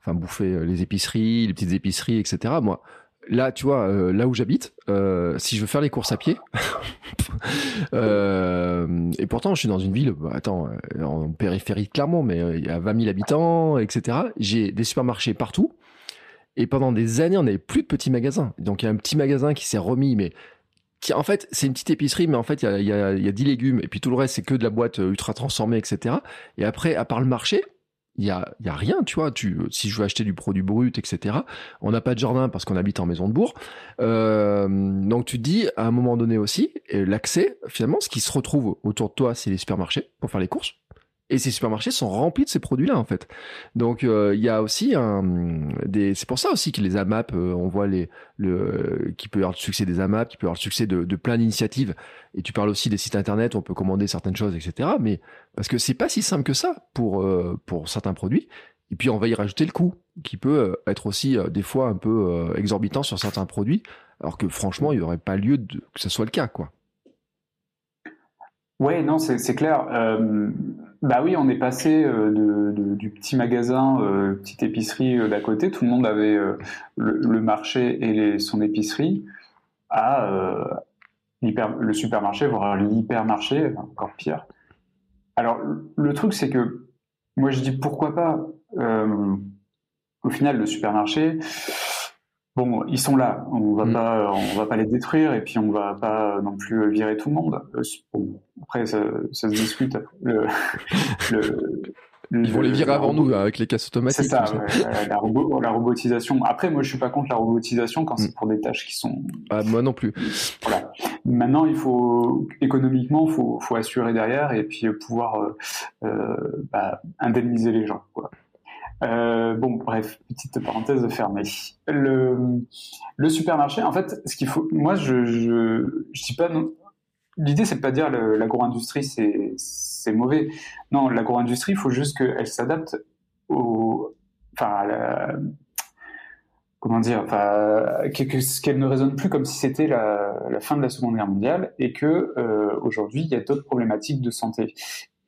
enfin, bouffé les épiceries, les petites épiceries, etc. Moi, là, tu vois, euh, là où j'habite, euh, si je veux faire les courses à pied, euh, et pourtant je suis dans une ville, bah, attends, en périphérie de Clermont, mais il y a 20 000 habitants, etc. J'ai des supermarchés partout. Et pendant des années, on n'avait plus de petits magasins. Donc il y a un petit magasin qui s'est remis, mais qui en fait c'est une petite épicerie, mais en fait il y a, y, a, y a 10 légumes, et puis tout le reste c'est que de la boîte ultra transformée, etc. Et après, à part le marché, il y a, y a rien, tu vois. Tu, si je veux acheter du produit brut, etc. On n'a pas de jardin parce qu'on habite en maison de bourg. Euh, donc tu te dis à un moment donné aussi, l'accès, finalement, ce qui se retrouve autour de toi, c'est les supermarchés pour faire les courses. Et ces supermarchés sont remplis de ces produits-là, en fait. Donc, euh, il y a aussi des, c'est pour ça aussi que les AMAP, euh, on voit les, le, qui peut y avoir le succès des AMAP, qui peut y avoir le succès de, plein d'initiatives. Et tu parles aussi des sites internet, où on peut commander certaines choses, etc. Mais, parce que c'est pas si simple que ça pour, euh, pour certains produits. Et puis, on va y rajouter le coût, qui peut être aussi, des fois, un peu exorbitant sur certains produits. Alors que, franchement, il n'y aurait pas lieu que ce soit le cas, quoi.
Ouais, non, c'est clair. Bah oui, on est passé de, du petit magasin, petite épicerie d'à côté, tout le monde avait le, marché et son épicerie, à le supermarché, voire l'hypermarché, encore pire. Alors, le truc, c'est que moi, je dis pourquoi pas. Euh, au final, le supermarché, bon, ils sont là. On va mm. pas, on va pas les détruire et puis on va pas non plus virer tout le monde. Euh, après, ça, se discute. Le,
ils vont les virer avant nous avec les casses automatiques.
C'est ça, la, robotisation. Après, moi, je suis pas contre la robotisation quand c'est mm. pour des tâches qui sont.
Ah, moi non plus.
Voilà. Maintenant, il faut économiquement, faut, faut assurer derrière et puis pouvoir euh, euh bah, indemniser les gens. Quoi. Euh, bon, bref, petite parenthèse fermée. Le, le supermarché, en fait, ce qu'il faut, moi, je, je, je dis pas. L'idée, c'est pas dire l'agro-industrie, c'est, mauvais. Non, l'agro-industrie, il faut juste qu'elle s'adapte au, enfin, comment dire, enfin, qu'elle ne résonne plus comme si c'était la, la, fin de la Seconde Guerre mondiale et que euh, aujourd'hui, il y a d'autres problématiques de santé.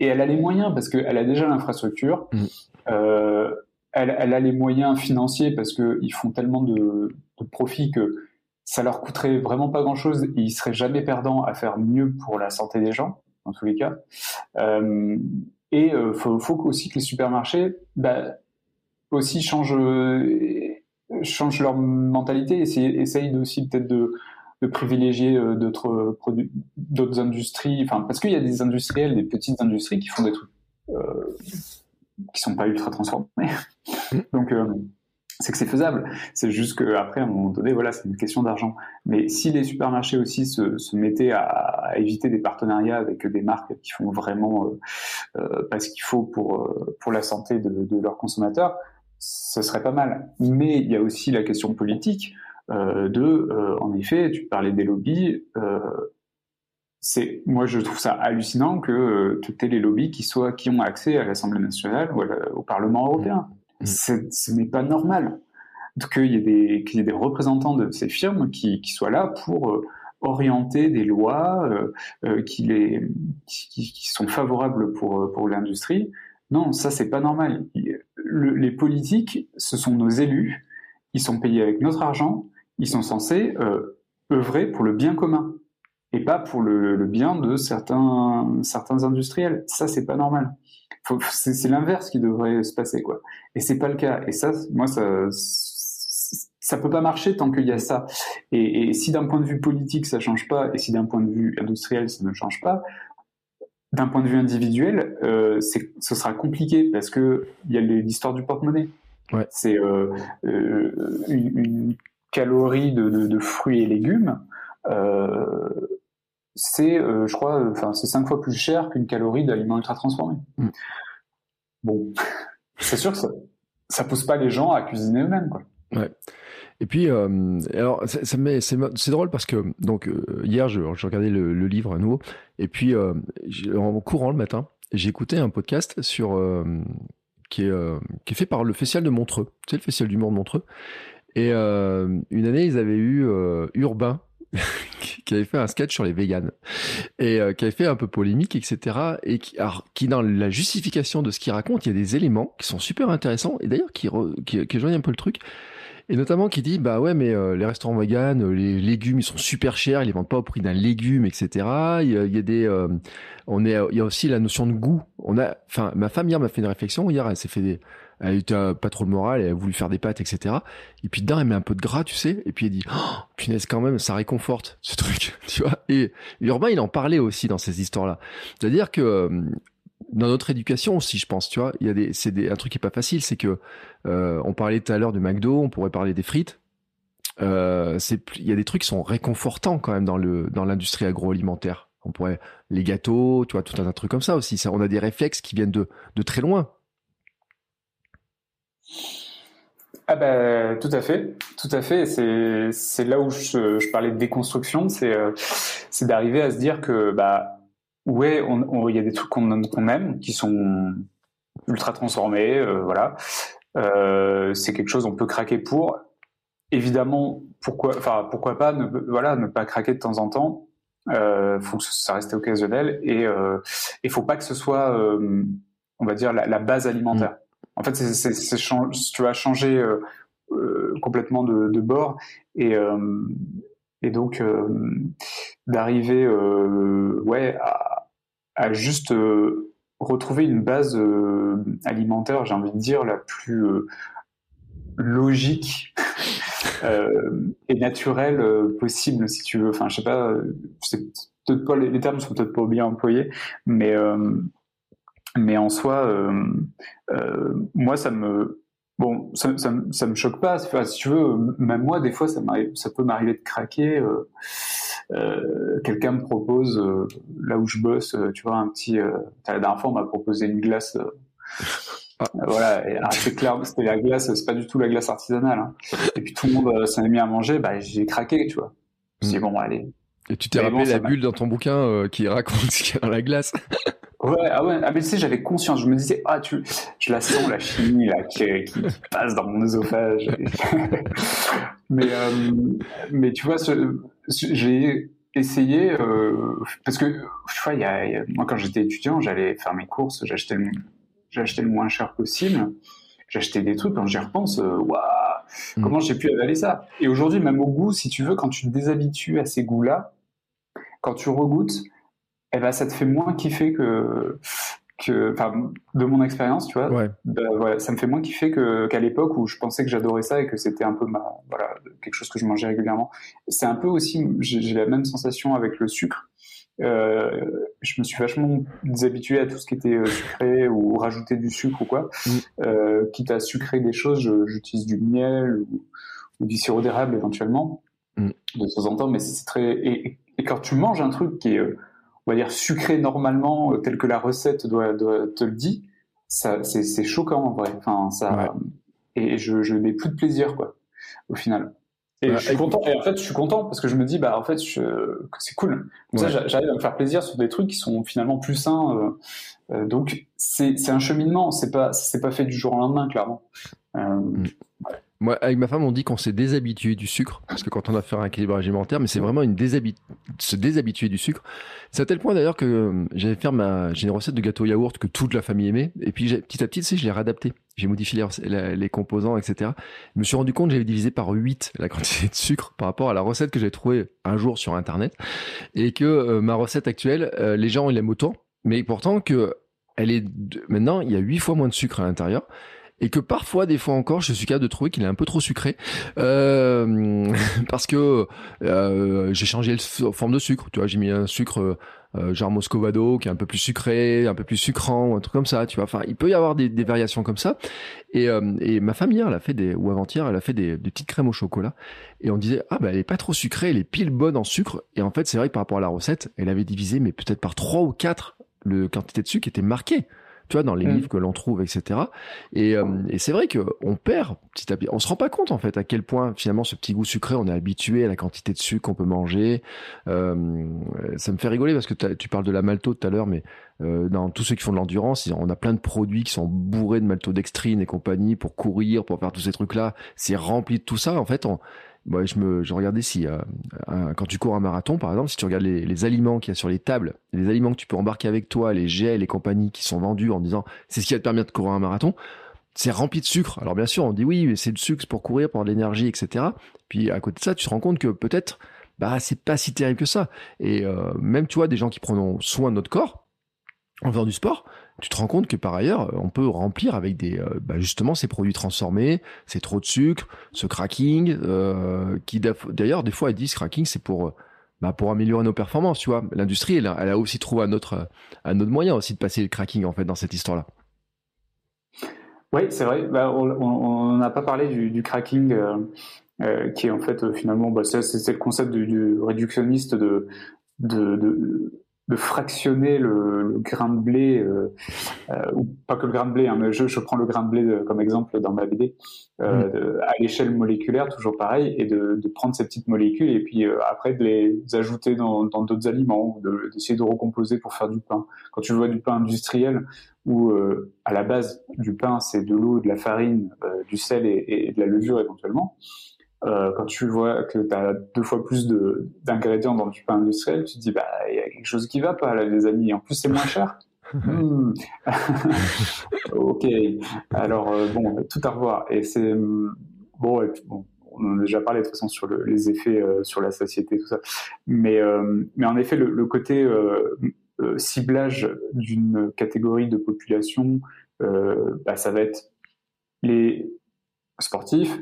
Et elle a les moyens parce qu'elle a déjà l'infrastructure. Mm. Euh, elle, a les moyens financiers parce qu'ils font tellement de, de profits que ça leur coûterait vraiment pas grand-chose et ils seraient jamais perdants à faire mieux pour la santé des gens, dans tous les cas. Euh, et euh, faut, aussi que les supermarchés bah, aussi changent, leur mentalité, et essayent aussi peut-être de, privilégier d'autres industries. Enfin, parce qu'il y a des industriels, des petites industries qui font des trucs qui sont pas ultra transformés. Mmh. Donc euh, c'est que c'est faisable. C'est juste qu'après, à un moment donné, voilà, c'est une question d'argent. Mais si les supermarchés aussi se, se mettaient à, à, éviter des partenariats avec des marques qui font vraiment euh, euh pas ce qu'il faut pour, euh, pour la santé de, de, leurs consommateurs, ce serait pas mal. Mais il y a aussi la question politique euh, de, en effet, tu parlais des lobbies. C'est, moi, je trouve ça hallucinant que aies les lobbies qui soient, qui ont accès à l'Assemblée nationale ou au Parlement européen. Mm. ce n'est pas normal qu'il y, ait des, y ait des représentants de ces firmes qui, qui soient là pour euh, orienter des lois euh, euh, qui, les, qui, qui, sont favorables pour, pour l'industrie. Non, ça c'est pas normal. les politiques, ce sont nos élus, ils sont payés avec notre argent, ils sont censés euh, œuvrer pour le bien commun et pas pour le, le bien de certains, certains industriels. Ça c'est pas normal c'est l'inverse qui devrait se passer, quoi. Et c'est pas le cas. Et ça, moi, ça, ça peut pas marcher tant qu'il y a ça. Et, et si d'un point de vue politique ça change pas, et si d'un point de vue industriel ça ne change pas, d'un point de vue individuel, euh, ce sera compliqué parce que il y a l'histoire du porte-monnaie.
Ouais.
C'est euh, euh, une, une, calorie de, de, de, fruits et légumes. Euh, c'est, euh, je crois, enfin, c'est cinq fois plus cher qu'une calorie d'aliments ultra transformés. Mm. Bon, c'est sûr que ça, ça pousse pas les gens à cuisiner eux-mêmes, quoi.
Ouais. Et puis, euh, alors, c'est drôle parce que donc euh, hier, je, je regardais le, le, livre à nouveau, et puis euh, en courant le matin, j'ai écouté un podcast sur euh, qui est qui est fait par le Festival de Montreux, tu sais le Festival d'humour de Montreux. Et une année, ils avaient eu Urbain qui avait fait un sketch sur les véganes et euh, qui avait fait un peu polémique, etc. Et qui, dans la justification de ce qu'il raconte, il y a des éléments qui sont super intéressants et d'ailleurs qui, qui, un peu le truc. Et notamment qui dit bah ouais mais euh, les restaurants vegan, euh, les légumes ils sont super chers, ils les vendent pas au prix d'un légume etc. Il y a, il y a des on est il y a aussi la notion de goût. On a enfin ma femme hier m'a fait une réflexion hier elle s'est fait des elle était pas trop le moral, elle a voulu faire des pâtes, etc. Et puis dedans, elle met un peu de gras, tu sais, et puis elle dit, oh, punaise, quand même, ça réconforte, ce truc, tu vois. Et Urbain, il en parlait aussi dans ces histoires-là. C'est-à-dire que, euh, dans notre éducation aussi, je pense, tu vois, il y a des, c'est des, un truc qui est pas facile, c'est que, euh, on parlait tout à l'heure du McDo, on pourrait parler des frites. Euh, il y a des trucs qui sont réconfortants quand même dans le, dans l'industrie agroalimentaire. On pourrait, les gâteaux, tu vois, tout un, un truc comme ça aussi. Ça, on a des réflexes qui viennent de, de très loin.
Ah ben tout à fait, tout à fait. C'est là où je, parlais de déconstruction, c'est euh, c'est d'arriver à se dire que bah ouais, il y a des trucs qu'on aime qui sont ultra transformés, euh, voilà. Euh, c'est quelque chose on peut craquer pour. Évidemment, pourquoi, pas ne pas craquer de temps en temps. Faut que ça reste occasionnel et il faut pas que ce soit, on va dire, la, base alimentaire. Mm. En fait, tu vas changer complètement de, bord et et donc d'arriver ouais à, juste retrouver une base alimentaire, j'ai envie de dire la plus logique euh, et naturel euh, possible, si tu veux. Enfin, je sais pas, les, termes sont peut-être pas bien employés, mais euh, mais en soi, moi, ça me bon, ça, ça, me choque pas. si tu veux, même moi, des fois, ça, ça peut m'arriver de craquer. Quelqu'un me propose, là où je bosse, tu vois, un petit. la dernière fois, on m'a proposé une glace ah. Voilà, c'est clair, c'était la glace, c'est pas du tout la glace artisanale. Hein. Et puis tout le monde euh, s'en est mis à manger, bah j'ai craqué, tu vois. C'est mm. bon, allez.
Et tu t'es rappelé la bulle dans ton bouquin euh, qui raconte ce qu'il y a dans la glace?
Ouais, ah ouais, ah mais tu sais, j'avais conscience. Je me disais, ah tu, je la sens la chimie là qui, qui, passe dans mon œsophage. mais euh, mais tu vois, j'ai essayé parce que tu vois, y a, moi quand j'étais étudiant, j'allais faire mes courses, j'achetais le acheté le moins cher possible. Acheté des trucs, quand j'y repense, euh, waouh, mm. comment j'ai pu avaler ça? Et aujourd'hui, même au goût, si tu veux, quand tu te déshabitues à ces goûts-là, quand tu regoutes, eh ben, ça te fait moins kiffer que, que enfin, de mon expérience, tu vois. Ben, voilà, ça me fait moins kiffer que, qu'à l'époque où je pensais que j'adorais ça et que c'était un peu ma, voilà, quelque chose que je mangeais régulièrement. C'est un peu aussi, j'ai la même sensation avec le sucre. Euh, je me suis vachement déshabitué à tout ce qui était euh, sucré ou rajouter du sucre ou quoi. Mm. Euh, quitte à sucrer des choses, j'utilise du miel ou, du sirop d'érable éventuellement mm. de temps en temps, mais c'est très et, quand tu manges un truc qui est on va dire sucré normalement tel que la recette doit, te le dit, ça c'est choquant en vrai. Enfin ça et je, je n'ai plus de plaisir quoi au final. Et je suis content. Et en fait, je suis content parce que je me dis, bah, en fait, c'est cool. Comme ça, j'arrive à me faire plaisir sur des trucs qui sont finalement plus sains. Euh, euh, donc, c'est un cheminement. C'est pas, c'est pas fait du jour au lendemain, clairement. Euh, mm.
Moi, avec ma femme, on dit qu'on s'est déshabitué du sucre, parce que quand on a fait un équilibre alimentaire, mais c'est vraiment une se déshabituer du sucre. C'est à tel point d'ailleurs que euh, j'avais fait ma, j'ai une recette de gâteau yaourt que toute la famille aimait, et puis petit à petit, tu je l'ai réadapté. J'ai modifié les, les, composants, etc. Je me suis rendu compte que j'avais divisé par 8 la quantité de sucre par rapport à la recette que j'ai trouvée un jour sur Internet, et que euh, ma recette actuelle, euh, les gens ils l'aiment autant, mais pourtant que elle est maintenant il y a 8 fois moins de sucre à l'intérieur et que parfois, des fois encore, je suis capable de trouver qu'il est un peu trop sucré euh, parce que euh, j'ai changé la forme de sucre. Tu vois, j'ai mis un sucre euh, genre Moscovado qui est un peu plus sucré, un peu plus sucrant, un truc comme ça. Tu vois, enfin, il peut y avoir des, des variations comme ça. Et, euh, et ma femme hier, elle a fait des ou avant-hier, elle a fait des, des, petites crèmes au chocolat. Et on disait ah bah elle est pas trop sucrée, elle est pile bonne en sucre. Et en fait, c'est vrai que par rapport à la recette, elle avait divisé mais peut-être par trois ou quatre le quantité de sucre était marquée tu vois, dans les mm. livres que l'on trouve, etc. Et, euh, et c'est vrai que on perd petit à petit. On se rend pas compte en fait à quel point finalement ce petit goût sucré, on est habitué à la quantité de sucre qu'on peut manger. Euh, ça me fait rigoler parce que tu parles de la malto tout à l'heure, mais euh, dans tous ceux qui font de l'endurance, on a plein de produits qui sont bourrés de maltodextrine et compagnie pour courir, pour faire tous ces trucs-là. C'est rempli de tout ça. En fait, on, moi, je me, je regardais si, euh, quand tu cours un marathon, par exemple, si tu regardes les, les aliments qu'il y a sur les tables, les aliments que tu peux embarquer avec toi, les gels et compagnies qui sont vendus en disant c'est ce qui va te permettre de courir un marathon, c'est rempli de sucre. Alors bien sûr, on dit oui, c'est du sucre pour courir, pour de l'énergie, etc. Puis à côté de ça, tu te rends compte que peut-être, bah, c'est pas si terrible que ça. Et euh, même, tu vois, des gens qui prennent soin de notre corps en faisant du sport, tu te rends compte que par ailleurs, on peut remplir avec des, euh, bah justement ces produits transformés, c'est trop de sucre, ce cracking, euh, qui d'ailleurs des fois ils disent cracking c'est pour euh, bah, pour améliorer nos performances, tu vois. L'industrie elle, a aussi trouvé un autre un autre moyen aussi de passer le cracking en fait dans cette histoire là.
Oui, c'est vrai. Bah, on n'a pas parlé du, cracking. Euh, qui est en fait finalement c'est le concept du, du réductionniste de, de, de fractionner le, grain de blé, euh, euh, ou pas que le grain de blé, hein, mais je, je, prends le grain de blé comme exemple dans ma BD, euh, mm. à l'échelle moléculaire, toujours pareil, et de, de, prendre ces petites molécules et puis après de les ajouter dans d'autres aliments, d'essayer de, recomposer pour faire du pain. Quand tu vois du pain industriel, où à la base du pain c'est de l'eau, de la farine, du sel et, et, de la levure éventuellement, euh, quand tu vois que tu as deux fois plus d'ingrédients dans du pain industriel, tu te dis, bah, il y a quelque chose qui va pas, là, les amis. En plus, c'est moins cher. Hmm. ok. Alors, euh, bon, tout à revoir. Et c'est. Bon, on en a déjà parlé de toute façon sur les effets euh, sur la satiété, tout ça. Mais, mais en effet, le, côté ciblage d'une catégorie de population, bah, ça va être les sportifs,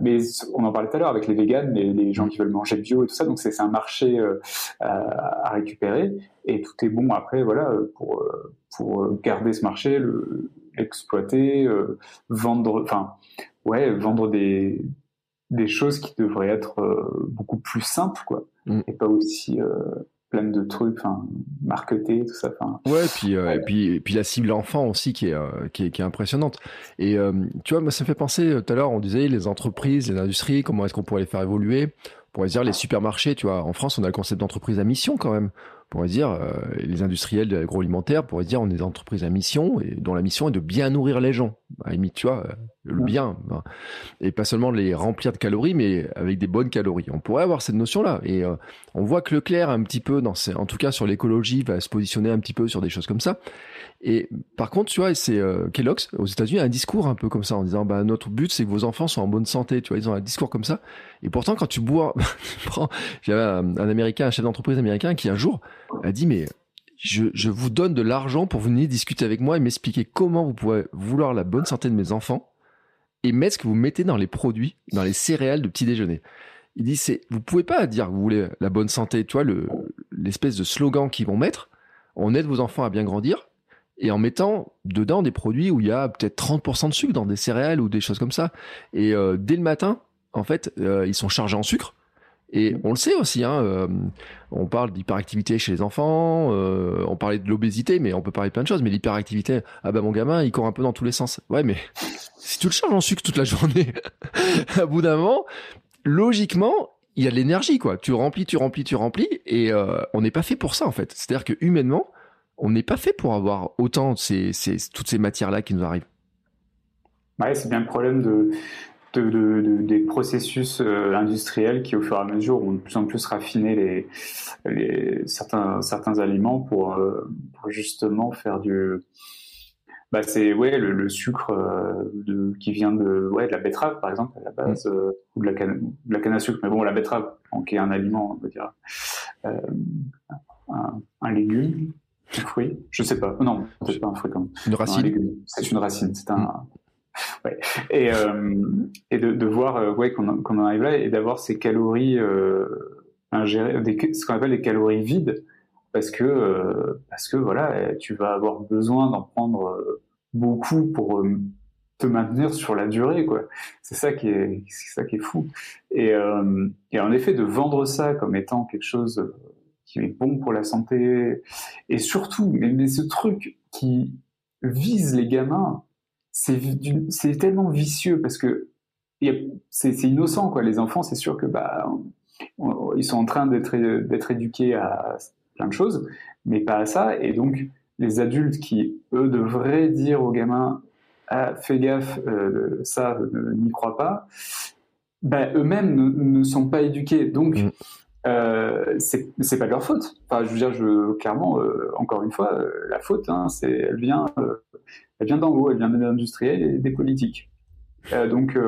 mais on en parlait tout à l'heure avec les véganes, les, les, gens qui veulent manger bio et tout ça, donc c'est un marché euh, à, récupérer. Et tout est bon après, voilà, pour pour garder ce marché, l'exploiter, euh, vendre, enfin, ouais, vendre des des choses qui devraient être euh, beaucoup plus simples, quoi, mm. et pas aussi plein de trucs, enfin, marketés, tout ça. Enfin,
ouais, et puis, euh, Et puis, et puis la cible enfant aussi qui est, euh, qui est, qui est impressionnante. Et euh, tu vois, moi, ça me fait penser, tout à l'heure, on disait les entreprises, les industries, comment est-ce qu'on pourrait les faire évoluer On pourrait dire les supermarchés, tu vois. En France, on a le concept d'entreprise à mission quand même pourrait dire, euh, les industriels de l'agroalimentaire pourraient dire, on est des entreprises à mission et dont la mission est de bien nourrir les gens. À limite, tu vois, euh, le bien. Ben. et pas seulement les remplir de calories, mais avec des bonnes calories. On pourrait avoir cette notion-là. Et euh, on voit que Leclerc, un petit peu, dans en tout cas sur l'écologie, va se positionner un petit peu sur des choses comme ça. Et par contre, tu vois, c'est euh, Kellogg's aux États-Unis a un discours un peu comme ça en disant bah notre but c'est que vos enfants soient en bonne santé, tu vois, ils ont un discours comme ça. Et pourtant quand tu bois j'avais un, américain, un chef d'entreprise américain qui un jour a dit mais je, je vous donne de l'argent pour venir discuter avec moi et m'expliquer comment vous pouvez vouloir la bonne santé de mes enfants et mettre ce que vous mettez dans les produits, dans les céréales de petit déjeuner. Il dit c'est vous pouvez pas dire que vous voulez la bonne santé, tu vois le l'espèce de slogan qu'ils vont mettre. On aide vos enfants à bien grandir et en mettant dedans des produits où il y a peut-être 30% de sucre dans des céréales ou des choses comme ça. Et euh, dès le matin, en fait, euh, ils sont chargés en sucre. Et on le sait aussi, hein, euh, on parle d'hyperactivité chez les enfants, on parlait de l'obésité, mais on peut parler de plein de choses. Mais l'hyperactivité, ah bah mon gamin, il court un peu dans tous les sens. Ouais, mais si tu le charges en sucre toute la journée, à bout d'un moment, logiquement, il y a de l'énergie, quoi. Tu remplis, tu remplis, tu remplis, et on n'est pas fait pour ça, en fait. C'est-à-dire que humainement, on n'est pas fait pour avoir autant ces, toutes ces matières-là qui nous arrivent.
Ouais, c'est bien le problème de, des processus euh, industriels qui, au fur et à mesure, ont de plus en plus raffiné les, certains, certains aliments pour, euh, justement faire du. Bah, c'est ouais, le, sucre euh, qui vient de, ouais, de la betterave, par exemple, à la base, mm. ou de la, canne, de la canne à sucre. Mais bon, la betterave, qui est un aliment, on va dire, un légume, un fruit Je sais pas. Non, c'est pas un fruit comme.
Une racine.
C'est une racine. C'est un. Et, euh, et de, voir euh, ouais, qu'on en arrive là et d'avoir ces calories euh, ingérées, ce qu'on appelle les calories vides, parce que parce que voilà, tu vas avoir besoin d'en prendre beaucoup pour te maintenir sur la durée. C'est ça qui est, ça qui est fou. Et, et en effet, de vendre ça comme étant quelque chose qui est bon pour la santé. Et surtout, mais, ce truc qui vise les gamins, c'est tellement vicieux parce que c'est innocent, quoi. Les enfants, c'est sûr que bah, ils sont en train d'être éduqués à plein de choses, mais pas à ça. Et donc, les adultes qui, eux, devraient dire aux gamins ah, fais gaffe, euh, ça, n'y crois pas, bah, eux-mêmes ne, sont pas éduqués. Donc, mm euh, c'est pas leur faute. Enfin, je veux dire, je, clairement, euh, encore une fois, euh, la faute, hein, c'est, elle vient, euh, elle vient d'en haut, elle vient des industriels et des politiques. donc,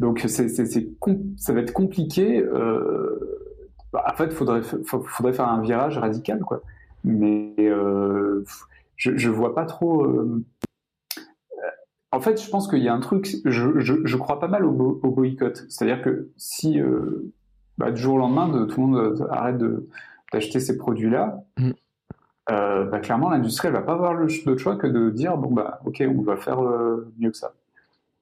donc, c'est, c'est, ça va être compliqué. Bah, en fait, faudrait, faudrait faire un virage radical, quoi. Mais je, je vois pas trop. En fait, je pense qu'il y a un truc. Je, je, je crois pas mal au, au boycott. C'est-à-dire que si bah, du jour au lendemain, de, tout le monde arrête d'acheter ces produits-là, mm. euh, bah, clairement, l'industrie, elle va pas avoir d'autre choix que de dire, bon, bah, ok, on va faire euh, mieux que ça.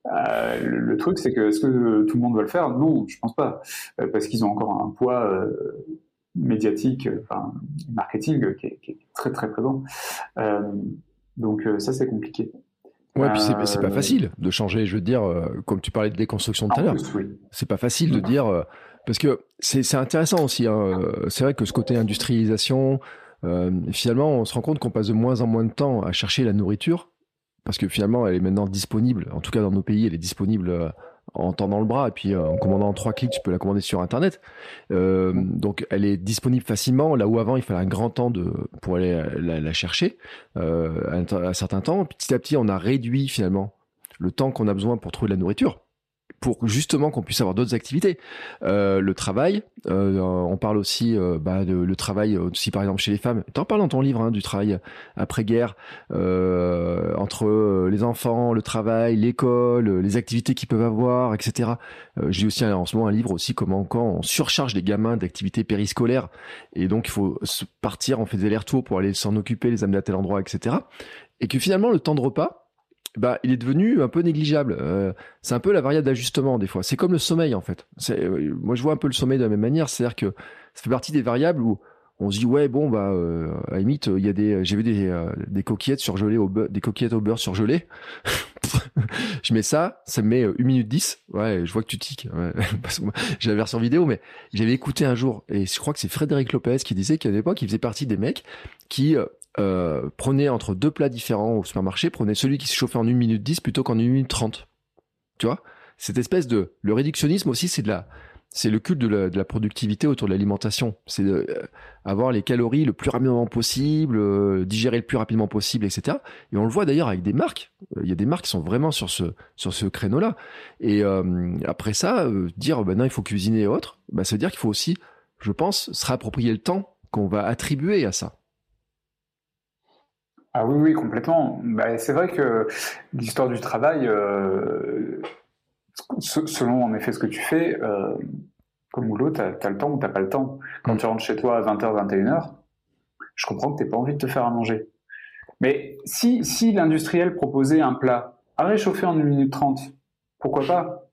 Euh, le, truc, c'est que est-ce que tout le monde va le faire? Non, je pense pas, euh, parce qu'ils ont encore un poids euh, médiatique, enfin marketing qui est, qui est, très très présent. donc ça, c'est compliqué.
Ouais, puis c'est pas facile de changer. Je veux dire, comme tu parlais de déconstruction tout à l'heure, c'est pas facile de dire parce que c'est intéressant aussi. Hein. Euh, c'est vrai que ce côté industrialisation, euh, finalement, on se rend compte qu'on passe de moins en moins de temps à chercher la nourriture, parce que finalement, elle est maintenant disponible. En tout cas, dans nos pays, elle est disponible euh, en tendant le bras et puis en commandant en trois clics, tu peux la commander sur Internet. donc elle est disponible facilement. Là où avant il fallait un grand temps de pour aller la, chercher, un, un certain temps. Petit à petit, on a réduit finalement le temps qu'on a besoin pour trouver de la nourriture pour justement qu'on puisse avoir d'autres activités. Euh, le travail, euh, on parle aussi euh, bah, de le travail aussi par exemple chez les femmes. en parles dans ton livre hein, du travail après-guerre entre les enfants, le travail, l'école, les activités qu'ils peuvent avoir, etc. J'ai aussi en ce moment un livre aussi comment quand on surcharge les gamins d'activités périscolaires et donc il faut partir, on fait des allers-retours pour aller s'en occuper, les amener à tel endroit, etc. Et que finalement le temps de repas bah, il est devenu un peu négligeable. Euh, c'est un peu la variable d'ajustement des fois. C'est comme le sommeil en fait. Euh, moi, je vois un peu le sommeil de la même manière. C'est-à-dire que ça fait partie des variables où on se dit ouais bon bah euh, à la limite il y a des j'ai vu des, des coquillettes surgelées au beurre, des coquillettes au beurre surgelées. je mets ça, ça me met 1 minute 10. Ouais, je vois que tu tiques. Ouais. j'ai la version vidéo, mais j'avais écouté un jour et je crois que c'est Frédéric Lopez qui disait qu'à l'époque il faisait partie des mecs qui euh, prenez entre deux plats différents au supermarché, prenez celui qui se chauffait en 1 minute 10 plutôt qu'en 1 minute 30. Tu vois? Cette espèce de... Le réductionnisme aussi, c'est de la... C'est le culte de la, productivité autour de l'alimentation. C'est euh, avoir les calories le plus rapidement possible, euh, digérer le plus rapidement possible, etc. Et on le voit d'ailleurs avec des marques. Il y a des marques qui sont vraiment sur ce sur ce créneau-là. Et après ça, dire ben non, il faut cuisiner et autres, ben, ça veut dire qu'il faut aussi, je pense, se réapproprier le temps qu'on va attribuer à ça.
Ah oui, oui, complètement. Bah, c'est vrai que l'histoire du travail, euh, selon en effet ce que tu fais, euh, comme boulot, tu as, le temps ou tu pas le temps. Quand mm. tu rentres chez toi à 20h, 21h, je comprends que tu pas envie de te faire à manger. Mais si, si l'industriel proposait un plat à réchauffer en 1 minute 30, pourquoi pas?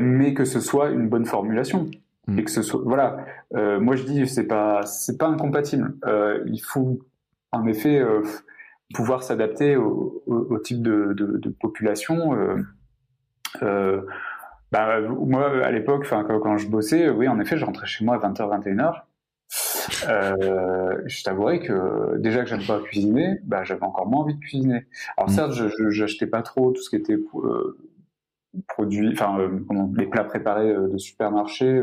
Mais que ce soit une bonne formulation. Mm. Et que ce soit, voilà, euh, moi je dis c'est pas c'est pas incompatible. Il faut en effet euh, pouvoir s'adapter au, type de, population. Euh, euh, bah, moi, à l'époque, quand, je bossais, oui, en effet, je rentrais chez moi à 20h, 21h. je t'avouerais que déjà que j'aime pas cuisiner, bah, j'avais encore moins envie de cuisiner. Alors mmh. certes, je n'achetais pas trop tout ce qui était produit, enfin les plats préparés de supermarché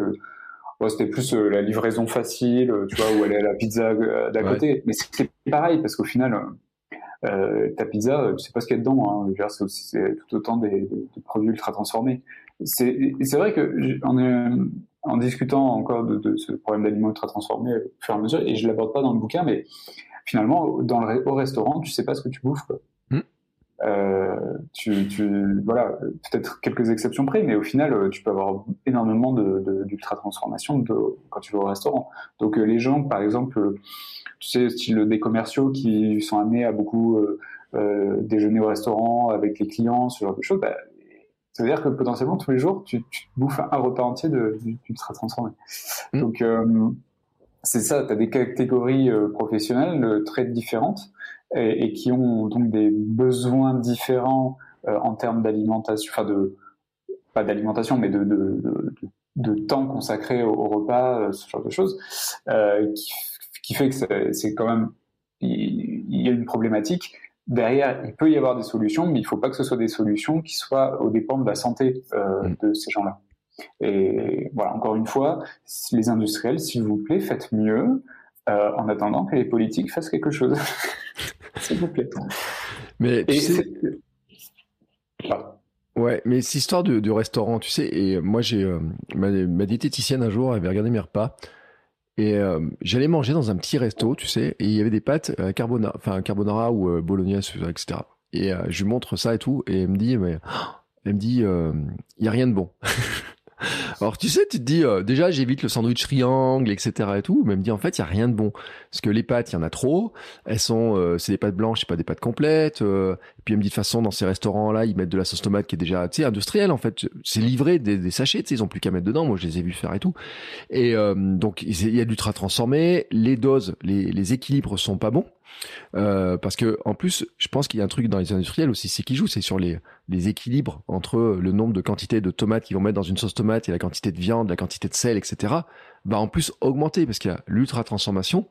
c'était plus euh, la livraison facile, euh, tu vois, où aller à la pizza euh, d'à côté. Mais c'est pareil, parce qu'au final, ta pizza, tu sais pas ce qu'il y a dedans. Hein. C'est tout autant des, produits ultra transformés. C'est vrai que en, en discutant encore de, ce problème d'aliments ultra transformés au fur et à mesure, et je l'aborde pas dans le bouquin, mais finalement, dans le, au restaurant, tu sais pas ce que tu bouffes. Quoi. Euh, tu, tu, voilà, peut-être quelques exceptions près, mais au final, euh, tu peux avoir énormément d'ultra transformation de, quand tu vas au restaurant. Donc euh, les gens, par exemple, tu sais, style des commerciaux qui sont amenés à beaucoup déjeuner au restaurant avec les clients, ce genre de choses, bah, ça veut dire que potentiellement tous les jours, tu, tu bouffes un repas entier d'ultra transformé. Mmh. Donc c'est ça, tu as des catégories professionnelles très différentes et, qui ont donc des besoins différents euh, en termes d'alimentation, enfin de pas d'alimentation, mais de, de, de, de, temps consacré au, repas, euh, ce genre de choses, euh, qui, qui, fait que c'est quand même il, y a une problématique. Derrière, il peut y avoir des solutions, mais il ne faut pas que ce soit des solutions qui soient au dépend de la santé euh, mm. de ces gens-là. Et voilà, encore une fois, les industriels, s'il vous plaît, faites mieux euh, en attendant que les politiques fassent quelque chose. S'il vous plaît.
Mais tu sais... Ouais, mais cette histoire de, restaurant, tu sais, et moi j'ai euh, ma, diététicienne un jour avait regardé mes repas et euh, j'allais manger dans un petit resto, tu sais, et il y avait des pâtes carbonara, enfin carbonara ou bolognaise, etc. Et je lui montre ça et tout, et elle me dit, mais elle me dit, il y a rien de bon. Alors tu sais, tu te dis euh, déjà j'évite le sandwich triangle, etc. et tout, mais me dit en fait il y a rien de bon parce que les pâtes il y en a trop, elles sont euh, c'est des pâtes blanches, c'est pas des pâtes complètes. Euh, et puis elle me dit de façon dans ces restaurants là ils mettent de la sauce tomate qui est déjà tu sais industrielle en fait, c'est livré des, sachets, tu sais ils ont plus qu'à mettre dedans. Moi je les ai vus faire et tout. Et donc il y a du tra transformé, les doses, les, les équilibres sont pas bons. Euh, parce que en plus, je pense qu'il y a un truc dans les industriels aussi, c'est qui joue, c'est sur les, équilibres entre le nombre de quantités de tomates qu'ils vont mettre dans une sauce tomate et la quantité de viande, la quantité de sel, etc. Va en plus augmenter parce qu'il y a l'ultra transformation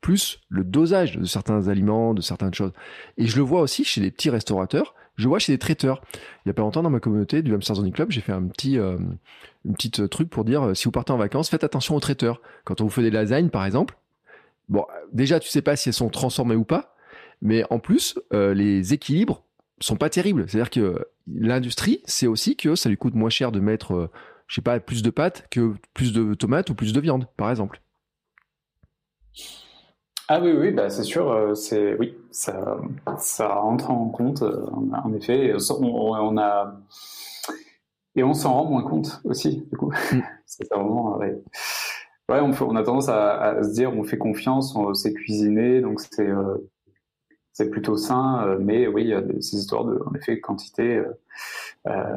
plus le dosage de certains aliments, de certaines choses. Et je le vois aussi chez les petits restaurateurs Je vois chez des traiteurs. Il y a pas longtemps dans ma communauté du Hamster Zoning Club, j'ai fait un petit, euh, une petite truc pour dire euh, si vous partez en vacances, faites attention aux traiteurs. Quand on vous fait des lasagnes, par exemple, bon, déjà tu sais pas si elles sont transformées ou pas, mais en plus euh, les équilibres sont pas terribles. C'est-à-dire que l'industrie, c'est aussi que ça lui coûte moins cher de mettre, je sais pas, plus de pâtes que plus de tomates ou plus de viande, par exemple.
Ah oui, oui, bah c'est sûr, euh, c'est oui, ça, ça rentre en compte, euh, en effet. On, a et on s'en rend moins compte aussi, du coup. Mm. c'est vraiment, ouais. Ouais on, on, a tendance à, se dire, on fait confiance, on sait cuisiner, donc c'est euh, c'est plutôt sain. mais oui, il y a ces histoires de, en effet, quantité, euh,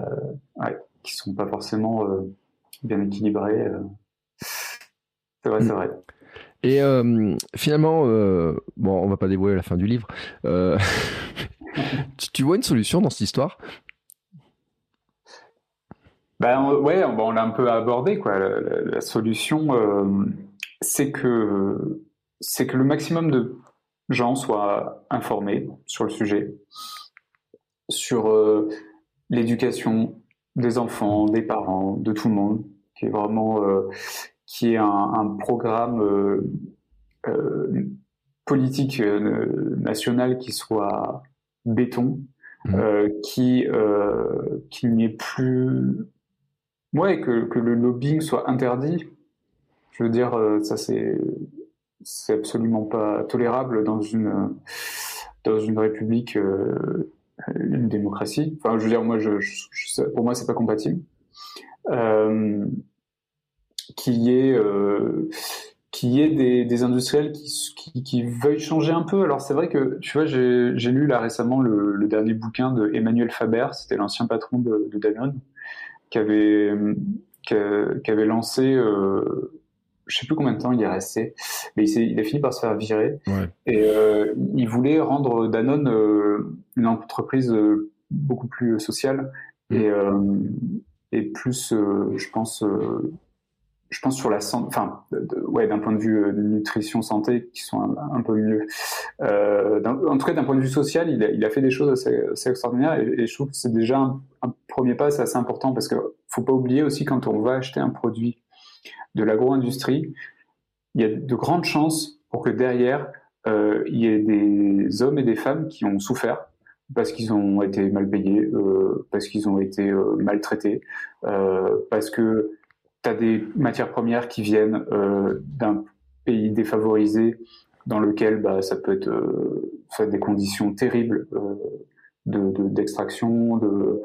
qui sont pas forcément bien équilibrées. C'est vrai, c'est vrai.
Et euh, finalement, euh, bon, on va pas dévoiler la fin du livre. Euh, tu, vois une solution dans cette histoire?
Ben ouais, on, l'a un peu abordé quoi. La, solution, c'est que c'est que le maximum de gens soient informés sur le sujet, sur l'éducation des enfants, des parents, de tout le monde, qui est vraiment qui est un, programme euh, euh, politique euh, national qui soit béton, mmh. qui qu'il n'y ait plus ouais que, le lobbying soit interdit. Je veux dire, ça c'est absolument pas tolérable dans une dans une république, une démocratie. Enfin, je veux dire, moi, pour moi, c'est pas compatible. Euh, qu'il y ait euh, qu'il y ait des, industriels qui, qui, qui, veuillent changer un peu. Alors c'est vrai que tu vois, j'ai lu là récemment le, dernier bouquin de Emmanuel Faber, c'était l'ancien patron de, de, qui avait qui, avait lancé, euh, je sais plus combien de temps il est resté, mais il, il a fini par se faire virer. Ouais. Et euh, il voulait rendre Danone euh, une entreprise euh, beaucoup plus sociale et, et plus, je pense je pense sur la santé, enfin, ouais, d'un point de vue euh, nutrition santé, qui sont un, peu mieux. Euh, en tout cas, d'un point de vue social, il a, il a fait des choses assez, assez extraordinaires, et, et, je trouve que c'est déjà un, un, premier pas, c'est assez important parce que faut pas oublier aussi quand on va acheter un produit de l'agro-industrie, il y a de grandes chances pour que derrière euh, il y ait des hommes et des femmes qui ont souffert parce qu'ils ont été mal payés, euh, parce qu'ils ont été euh, maltraités, parce que tu as des matières premières qui viennent d'un pays défavorisé dans lequel bah, ça peut être euh, des conditions terribles d'extraction, de, de,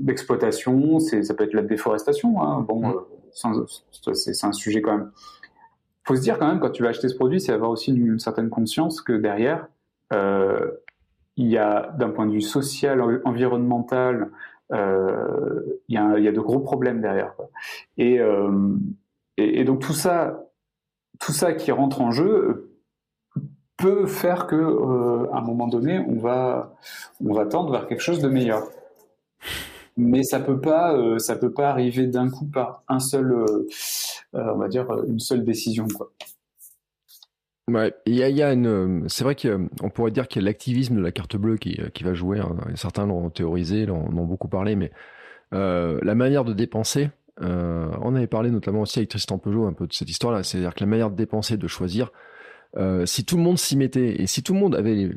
d'exploitation, c'est, ça peut être la déforestation. Hein. Bon, mmh. c'est, un sujet quand même. Faut se dire quand même quand tu vas acheter ce produit, c'est avoir aussi une, certaine conscience que derrière, il y a d'un point de vue social, environnemental, euh, il y, a, y, a de gros problèmes derrière. Euh, et, et, donc tout ça, tout ça qui rentre en jeu peut faire que euh, à un moment donné, on va, on va tendre vers quelque chose de meilleur. Mais ça peut pas, ça peut pas arriver d'un coup par un seul, on va dire une seule décision. Quoi.
Ouais, il y a, une, c'est vrai qu'on pourrait dire qu'il y a l'activisme de la carte bleue qui, qui va jouer. Hein. Certains l'ont théorisé, l'ont, ont beaucoup parlé, mais euh, la manière de dépenser. Euh, on avait parlé notamment aussi avec Tristan Peugeot un peu de cette histoire-là. C'est-à-dire que la manière de dépenser, de choisir, euh, si tout le monde s'y mettait et si tout le monde avait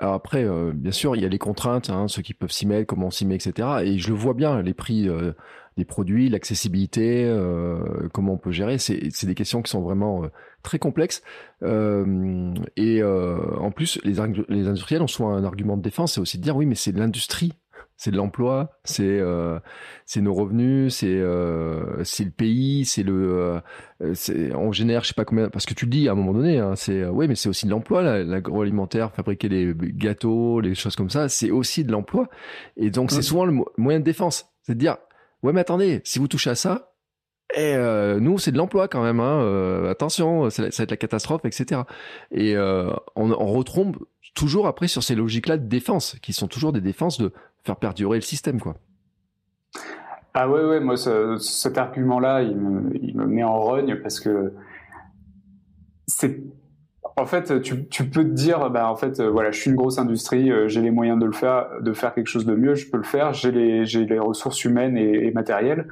alors après, euh, bien sûr, il y a les contraintes, hein, ceux qui peuvent s'y mettre, comment on s'y met, etc. Et je le vois bien, les prix euh, des produits, l'accessibilité, euh, comment on peut gérer, c'est des questions qui sont vraiment très complexes. et en plus, les, les industriels ont souvent un argument de défense, c'est aussi de dire oui, mais c'est l'industrie c'est de l'emploi, c'est euh, c'est nos revenus, c'est euh, c'est le pays, c'est le euh, on génère je sais pas combien parce que tu le dis à un moment donné hein, c'est ouais mais c'est aussi de l'emploi l'agroalimentaire, fabriquer les gâteaux, les choses comme ça, c'est aussi de l'emploi et donc c'est souvent le moyen de défense, c'est de dire ouais mais attendez, si vous touchez à ça et euh, nous, c'est de l'emploi quand même. Hein, euh, attention, ça va être la catastrophe, etc. Et euh, on, on retombe toujours après sur ces logiques-là de défense, qui sont toujours des défenses de faire perdurer le système, quoi.
Ah ouais, ouais, moi, ce, cet argument-là, il me, il me met en rogne parce que c'est en fait, tu, tu, peux te dire, bah, en fait, voilà, je suis une grosse industrie, j'ai les moyens de le faire, de faire quelque chose de mieux, je peux le faire, j'ai les, les ressources humaines et, matérielles,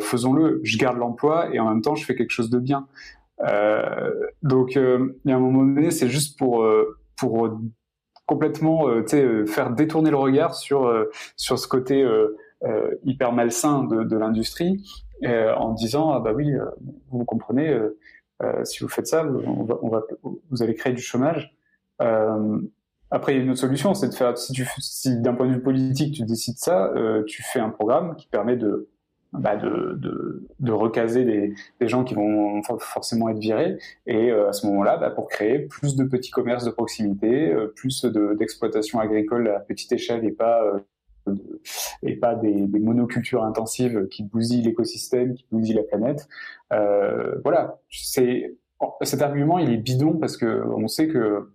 faisons-le. Je garde l'emploi et en même temps, je fais quelque chose de bien. donc, il y a un moment donné, c'est juste pour pour complètement euh, euh, faire détourner le regard sur, euh, sur ce côté hyper malsain de, de l'industrie en disant ah bah oui vous comprenez si vous faites ça on va, on va, vous allez créer du chômage. Après, il y a une autre solution, c'est de faire, si, tu, si d'un point de vue politique, tu décides ça, tu fais un programme qui permet de, bah de, de, de, recaser des, des, gens qui vont forcément être virés et euh, à ce moment-là bah, pour créer plus de petits commerces de proximité, euh, plus d'exploitation agricole à petite échelle et pas euh, et pas des, des, monocultures intensives qui bousillent l'écosystème, qui bousillent la planète. voilà, c'est cet argument il est bidon parce que on sait que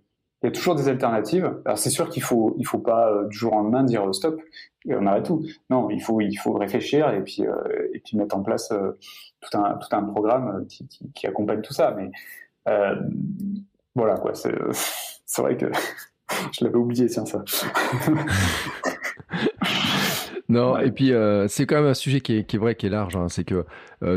il y a toujours des alternatives. Alors c'est sûr qu'il faut il faut pas euh, du jour au lendemain dire euh, stop et on arrête tout. Non, il faut il faut réfléchir et puis euh, et puis mettre en place tout un tout un programme qui, accompagne tout ça. Mais voilà quoi, c'est c'est vrai que je l'avais oublié tiens ça.
Non, et puis c'est quand même un sujet qui est, qui est vrai, qui est large. Hein. C'est que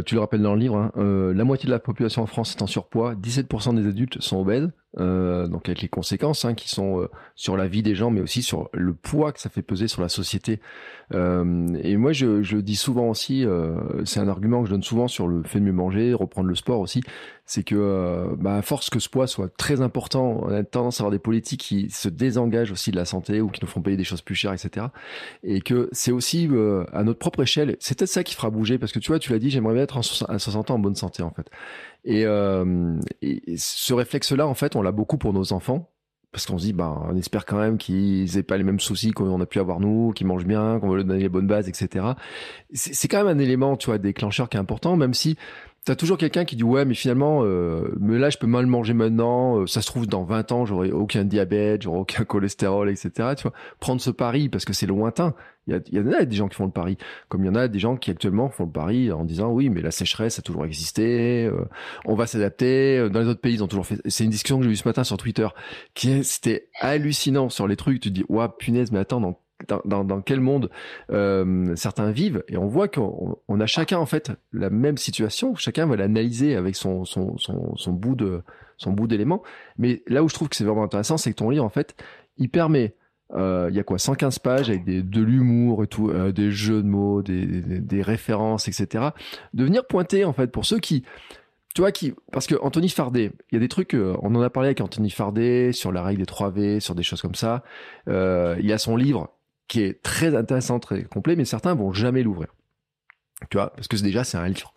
tu le rappelles dans le livre, hein, la moitié de la population en France est en surpoids, 17% des adultes sont obèses. Euh, donc avec les conséquences hein, qui sont euh, sur la vie des gens, mais aussi sur le poids que ça fait peser sur la société. Euh, et moi, je, je, dis souvent aussi, euh, c'est un argument que je donne souvent sur le fait de mieux manger, reprendre le sport aussi, c'est que euh, bah, à force que ce poids soit très important, on a tendance à avoir des politiques qui se désengagent aussi de la santé ou qui nous font payer des choses plus chères, etc. Et que c'est aussi à notre propre échelle, c'est peut-être ça qui fera bouger, parce que tu vois, tu l'as dit, j'aimerais bien être à 60 ans en bonne santé en fait. Et, et ce réflexe-là, en fait, on l'a beaucoup pour nos enfants parce qu'on se dit, bah, on espère quand même qu'ils aient pas les mêmes soucis qu'on a pu avoir nous, qu'ils mangent bien, qu'on veut leur donner les bonnes bases, etc. C'est quand même un élément, tu vois, déclencheur qui est important, même si T'as toujours quelqu'un qui dit ouais mais finalement euh, mais là je peux mal manger maintenant euh, ça se trouve dans 20 ans j'aurai aucun diabète j'aurai aucun cholestérol etc tu vois. Prendre ce pari parce que c'est lointain. Il y, y en a des gens qui font le pari. Comme il y en a des gens qui actuellement font le pari en disant oui mais la sécheresse a toujours existé euh, on va s'adapter dans les autres pays ils ont toujours fait c'est une discussion que j'ai eue ce matin sur Twitter qui c'était hallucinant sur les trucs. Tu dis ouais punaise mais attends dans dans, quel monde euh, certains vivent. Et on voit qu'on on a chacun en fait la même situation. Chacun va l'analyser avec son, son, son, bout de son bout d'éléments mais là où je trouve que c'est vraiment intéressant c'est que ton livre en fait il permet euh, il y a quoi 115 pages avec des, de l'humour et tout euh, des jeux de mots des, des, références etc de venir pointer en fait pour ceux qui tu vois qui parce que Anthony Fardet il y a des trucs on en a parlé avec Anthony Fardet sur la règle des 3 V sur des choses comme ça. Il y a son livre qui est très intéressant, très complet, mais certains vont jamais l'ouvrir. Tu vois, parce que déjà c'est un livre.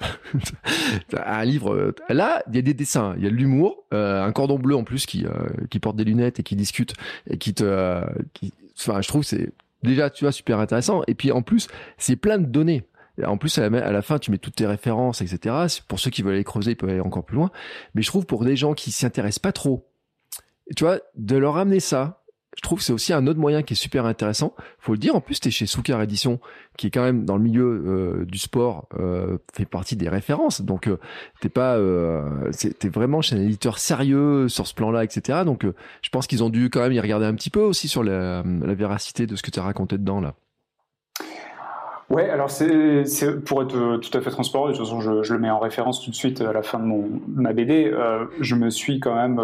un livre. Euh, là, il y a des dessins, il y a de l'humour, euh, un cordon bleu en plus qui euh, qui porte des lunettes et qui discute et qui te. qui, enfin, je trouve c'est déjà tu vois super intéressant. Et puis en plus, c'est plein de données. En plus, à la, à la, fin, tu mets toutes tes références, etc. Pour ceux qui veulent aller creuser, ils peuvent aller encore plus loin. Mais je trouve pour des gens qui s'y intéressent pas trop, tu vois, de leur amener ça, je trouve que c'est aussi un autre moyen qui est super intéressant. Faut le dire, en plus, tu es chez Soukar Edition, qui est quand même dans le milieu euh, du sport, euh, fait partie des références. Donc, euh, t'es pas, euh, t'es vraiment chez un éditeur sérieux sur ce plan-là, etc. Donc, je pense qu'ils ont dû quand même y regarder un petit peu aussi sur la, véracité de ce que tu as raconté dedans là.
Ouais, alors c'est pour être tout à fait transparent, de toute façon je, le mets en référence tout de suite à la fin de mon ma BD. Je me suis quand même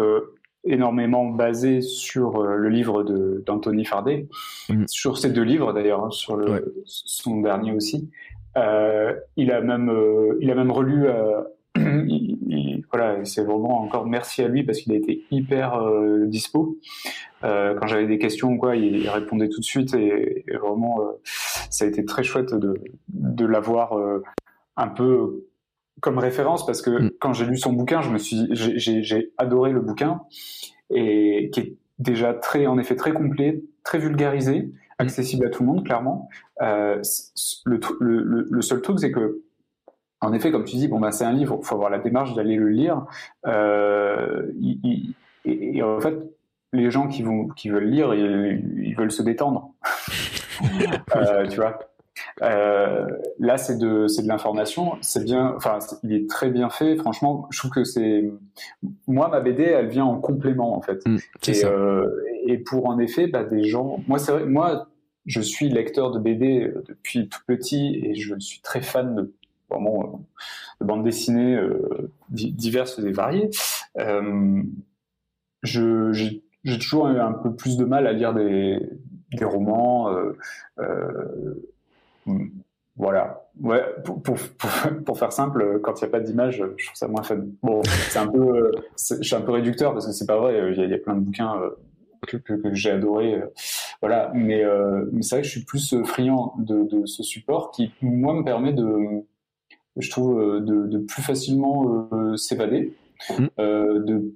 énormément basé sur euh, le livre d'Anthony Fardet, mm. sur ces deux livres d'ailleurs, hein, sur le, son dernier aussi. Euh, il a même, euh, il a même relu. Euh, il, voilà, c'est vraiment encore merci à lui parce qu'il a été hyper dispo. quand j'avais des questions quoi, il, répondait tout de suite et, et vraiment, ça a été très chouette de, de l'avoir un peu comme référence parce que mm. quand j'ai lu son bouquin, je me suis, j'ai adoré le bouquin et qui est déjà très, en effet, très complet, très vulgarisé, mm. accessible à tout le monde, clairement. Euh, le, le, le, seul truc, c'est que, en effet, comme tu dis, bon bah c'est un livre, faut avoir la démarche d'aller le lire. Euh, et, en fait, les gens qui vont, qui veulent lire, ils, ils veulent se détendre. euh, tu vois. Là, c'est de, c'est de l'information. C'est bien, enfin, il est très bien fait. Franchement, je trouve que c'est, moi, ma BD, elle vient en complément en fait. Mmh, et, et, pour en effet, bah, des gens, moi, c'est vrai, moi, je suis lecteur de BD depuis tout petit et je suis très fan de vraiment de bandes dessinées euh, diverses et variées. Euh, j'ai toujours eu un peu plus de mal à lire des, des romans. Euh, euh voilà. Ouais, pour, pour, pour, faire simple, quand il n'y a pas d'image, je trouve ça moins fun. Bon, c'est un peu, je suis un peu réducteur parce que c'est pas vrai. Il y, a, plein de bouquins que, que, que j'ai adoré. Voilà. Mais, mais c'est vrai que je suis plus friand de, de ce support qui, moi, me permet de, je trouve, euh, de, de plus facilement euh, s'évader. Mm. Euh, de,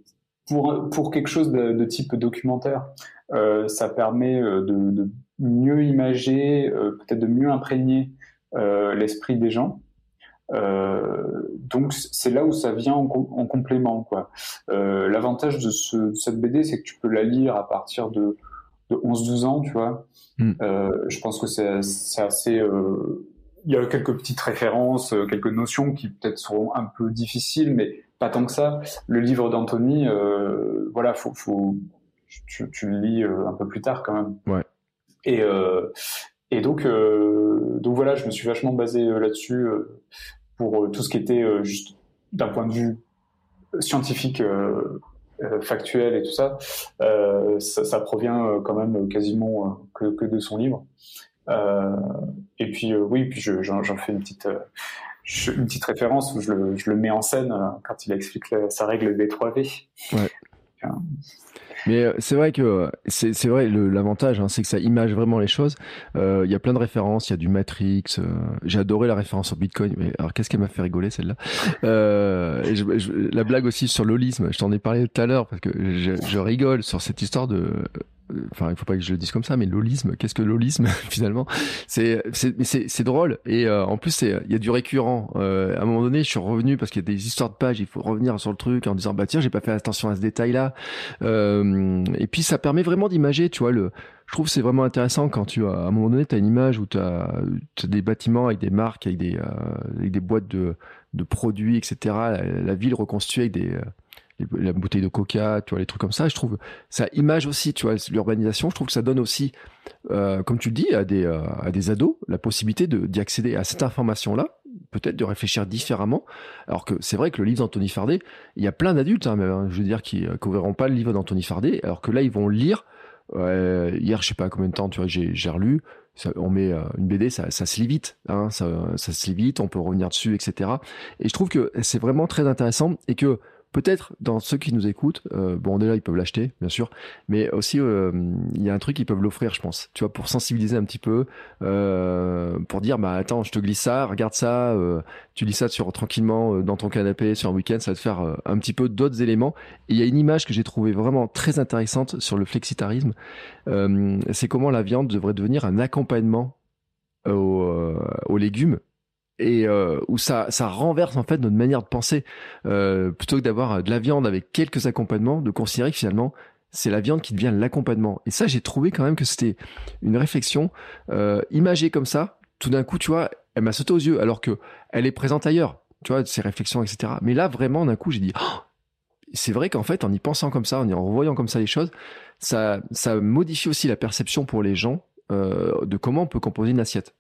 pour, pour quelque chose de, de type documentaire, ça permet de, de mieux imager, peut-être de mieux imprégner l'esprit des gens. Euh, donc c'est là où ça vient en, en complément. quoi. Euh, L'avantage de, ce, de, cette BD, c'est que tu peux la lire à partir de, de 11-12 ans, tu vois. Mm. Euh, je pense que c'est assez il y a quelques petites références, euh, quelques notions qui peut-être seront un peu difficiles, mais pas tant que ça. Le livre d'Anthony, euh, voilà, faut, faut tu, tu, le lis euh, un peu plus tard quand même.
Ouais.
Et euh, et donc euh, donc voilà, je me suis vachement basé là-dessus pour tout ce qui était juste d'un point de vue scientifique. factuel et tout ça, ça, ça, provient quand même quasiment que, que de son livre. Euh, et puis euh, oui, puis j'en fais une petite une petite référence où je le, je le, mets en scène quand il explique sa règle des 3 V.
Ouais. Mais c'est vrai que c'est vrai l'avantage, hein, c'est que ça image vraiment les choses. Il euh, y a plein de références, il y a du Matrix. Euh, J'ai adoré la référence au Bitcoin, mais alors qu'est-ce qu'elle m'a fait rigoler celle-là? Euh, La blague aussi sur l'holisme, je t'en ai parlé tout à l'heure parce que je, je, rigole sur cette histoire de enfin il faut pas que je le dise comme ça mais l'holisme qu'est-ce que l'holisme finalement? C'est c'est drôle. Et euh, en plus c'est il y a du récurrent. Euh, à un moment donné je suis revenu parce qu'il y a des histoires de pages il faut revenir sur le truc en disant bah tiens j'ai pas fait attention à ce détail là euh, et puis ça permet vraiment d'imager tu vois le je trouve c'est vraiment intéressant quand tu as à un moment donné tu une image où tu as, des bâtiments avec des marques avec des avec des boîtes de de produits etc la, la ville reconstruite avec des la bouteille de coca, tu vois, les trucs comme ça. Je trouve ça image aussi, tu vois, l'urbanisation. Je trouve que ça donne aussi, euh, comme tu le dis, à des, euh, à des ados la possibilité d'y accéder à cette information-là, peut-être de réfléchir différemment. Alors que c'est vrai que le livre d'Anthony Fardet, il y a plein d'adultes, hein, hein, je veux dire, qui ne euh, pas le livre d'Anthony Fardet, alors que là, ils vont lire. hier, je sais pas combien de temps, tu vois, j'ai relu. on met une BD, ça, ça se lit vite, hein, ça, ça se lit vite, on peut revenir dessus, etc. Et je trouve que c'est vraiment très intéressant et que peut-être dans ceux qui nous écoutent, euh, bon déjà ils peuvent l'acheter bien sûr, mais aussi euh, il y a un truc ils peuvent l'offrir je pense, tu vois pour sensibiliser un petit peu, euh, pour dire bah attends je te glisse ça, regarde ça, tu lis ça sur tranquillement dans ton canapé sur un week-end, ça va te faire un petit peu d'autres éléments. Il y a une image que j'ai trouvée vraiment très intéressante sur le flexitarisme, c'est comment la viande devrait devenir un accompagnement aux légumes et euh, où ça, renverse en fait notre manière de penser. Euh, plutôt que d'avoir de la viande avec quelques accompagnements, de considérer que finalement c'est la viande qui devient l'accompagnement. Et ça, j'ai trouvé quand même que c'était une réflexion euh, imagée comme ça. Tout d'un coup, tu vois, elle m'a sauté aux yeux, alors que elle est présente ailleurs. Tu vois, ces réflexions, etc. Mais là, vraiment, d'un coup, j'ai dit, oh, c'est vrai qu'en fait, en y pensant comme ça, en y revoyant comme ça les choses, ça, modifie aussi la perception pour les gens euh, de comment on peut composer une assiette.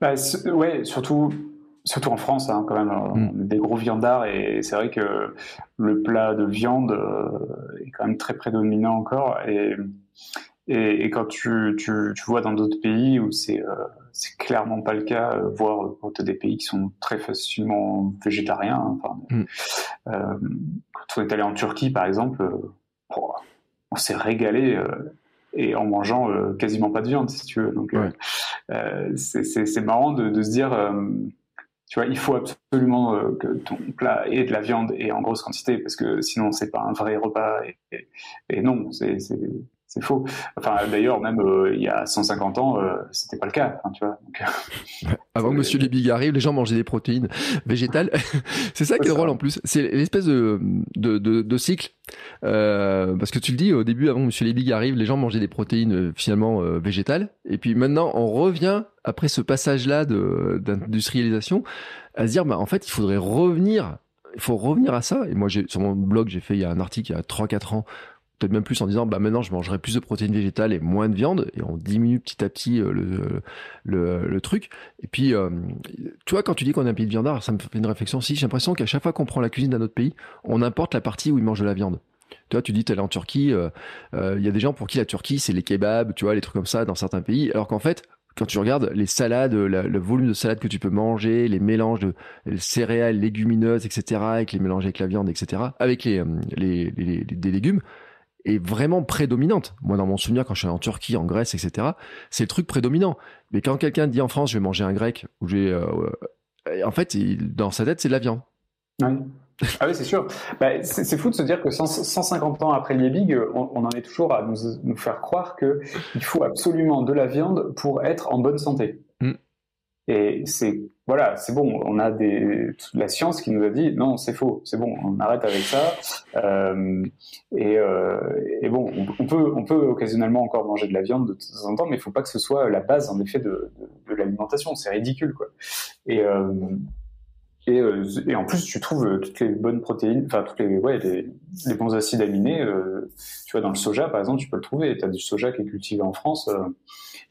Bah, ouais, surtout, surtout en France, hein, quand même, mm. des gros viandards, et c'est vrai que le plat de viande euh, est quand même très prédominant encore. Et, et, et quand tu, tu, tu, vois dans d'autres pays où c'est euh, clairement pas le cas, euh, voire pour des pays qui sont très facilement végétariens. Hein, enfin, mm. euh, quand on est allé en Turquie, par exemple, euh, oh, on s'est régalé et en mangeant quasiment pas de viande, si tu veux. Donc, euh, c'est marrant de, de, se dire, euh, tu vois, il faut absolument euh, que ton plat ait de la viande et en grosse quantité parce que sinon c'est pas un vrai repas. Et, et, non, c'est c'est faux. Enfin, d'ailleurs, même euh, il y a 150 ans, euh, c'était pas le cas. tu vois,
euh, Avant que Monsieur Liebig arrive, les gens mangeaient des protéines végétales. c'est ça qui est drôle en plus. C'est l'espèce de, de, de, cycle. parce que tu le dis, au début, avant que Monsieur Liebig arrive, les gens mangeaient des protéines finalement végétales. Et puis maintenant, on revient, après ce passage-là d'industrialisation, à se dire, bah, en fait, il faudrait revenir il faut revenir à ça. Et moi, sur mon blog, j'ai fait il y a un article il y a 3-4 ans peut-être même plus en disant bah maintenant je mangerai plus de protéines végétales et moins de viande et on diminue petit à petit euh, le, le, truc et puis euh, tu vois quand tu dis qu'on est un pays de viandard ça me fait une réflexion aussi j'ai l'impression qu'à chaque fois qu'on prend la cuisine d'un autre pays on importe la partie où ils mangent de la viande tu vois, tu dis, es en Turquie, euh, il y a des gens pour qui la Turquie, c'est les kebabs, tu vois, les trucs comme ça dans certains pays, alors qu'en fait, quand tu regardes les salades, le volume de salade que tu peux manger, les mélanges de céréales, légumineuses, etc., avec les mélanges avec la viande, etc., avec les, les, les, des légumes, est vraiment prédominante. Moi, dans mon souvenir, quand je suis en Turquie, en Grèce, etc., c'est le truc prédominant. Mais quand quelqu'un dit en France, je vais manger un grec, ou j'ai, euh, en fait, dans sa tête, c'est de la viande.
Ah oui, c'est sûr. Bah, c'est fou de se dire que 150 ans après Liebig, on, on en est toujours à nous faire croire qu'il faut absolument de la viande pour être en bonne santé. Et c'est voilà, c'est bon. On a des la science qui nous a dit non, c'est faux, c'est bon, on arrête avec ça. Euh, et, euh, et, bon, on, peut on peut occasionnellement encore manger de la viande de temps en temps, mais il faut pas que ce soit la base en effet de, de, l'alimentation. C'est ridicule quoi. Et euh, et, en plus, tu trouves toutes les bonnes protéines, enfin toutes les, ouais, les, les bons acides aminés. Tu vois, dans le soja, par exemple, tu peux le trouver. Tu as du soja qui est cultivé en France.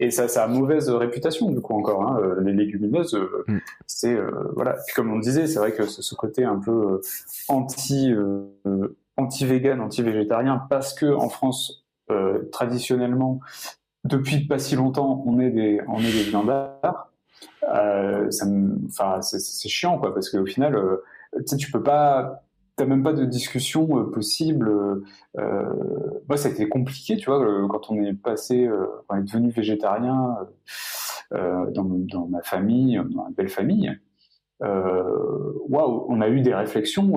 Euh, et ça, ça a mauvaise réputation, du coup, encore. Hein, les légumineuses, mm. c'est... voilà. Puis comme on disait, c'est vrai que ce, ce, côté un peu anti, anti-vegan, anti-végétarien, parce que en France, traditionnellement, depuis pas si longtemps, on est des, on est des viandards euh, enfin, c'est chiant, quoi, parce qu'au final, euh, tu sais, tu peux pas, t'as même pas de discussion euh, possible. Euh, moi, ça a été compliqué, tu vois, quand on est passé, on est devenu végétarien dans, dans, ma famille, dans ma belle famille. Waouh, on a eu des réflexions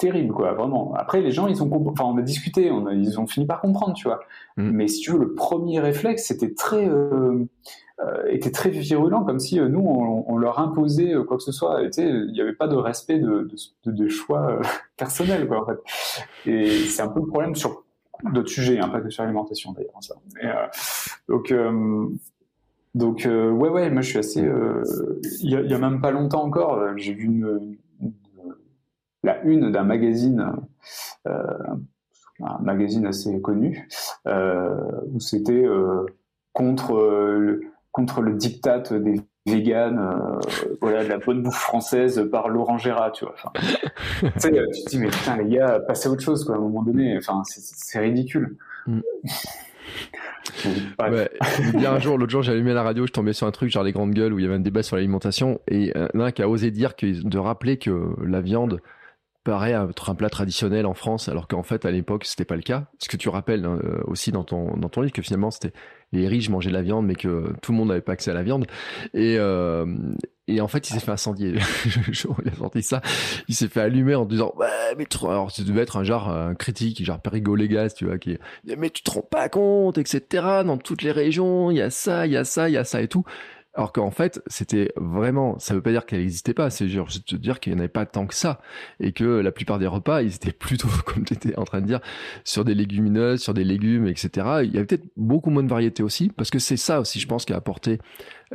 terribles, quoi, vraiment. Après, les gens, ils ont, enfin, on a discuté, on a, ils ont fini par comprendre, tu vois. Mmh. Mais si tu veux, le premier réflexe, c'était très euh, était très virulent, comme si euh, nous, on, leur imposait euh, quoi que ce soit. il n'y avait pas de respect de, de, de choix personnels, quoi, en fait. Et c'est un peu le problème sur d'autres sujets, hein, pas que sur l'alimentation d'ailleurs. Ça. donc, donc ouais, ouais, moi je suis assez. Il y, a, a même pas longtemps encore, j'ai vu une, la une d'un magazine. un magazine assez connu où c'était contre le, contre le diktat des véganes, euh, voilà, de la bonne bouffe française par Laurent Gérard, tu vois. tu, sais, tu te dis, mais putain, les gars, passez à autre chose, quoi, à un moment donné. Enfin, c'est ridicule. Mm.
Ouais, il y a un jour, l'autre jour, allumé la radio, je tombais sur un truc genre les grandes gueules où il y avait un débat sur l'alimentation et un qui a osé dire que, de rappeler que la viande paraît être un plat traditionnel en France, alors qu'en fait à l'époque c'était pas le cas. Ce que tu rappelles hein, euh, aussi dans ton dans ton livre que finalement c'était les riches mangeaient de la viande, mais que tout le monde n'avait pas accès à la viande. Et euh, et en fait il s'est fait incendier. il a ça, il s'est fait allumer en disant ouais mais tu... alors ça devait être un genre un critique genre Perigo Légas, tu vois qui mais tu te rends pas compte etc. Dans toutes les régions il y a ça, il y a ça, il y a ça et tout. Alors qu'en fait, c'était vraiment, ça veut pas dire qu'elle n'existait pas, c'est juste dire qu'il n'y en avait pas tant que ça. Et que la plupart des repas, ils étaient plutôt, comme tu étais en train de dire, sur des légumineuses, sur des légumes, etc. Il y avait peut-être beaucoup moins de variété aussi, parce que c'est ça aussi, je pense, qui a apporté,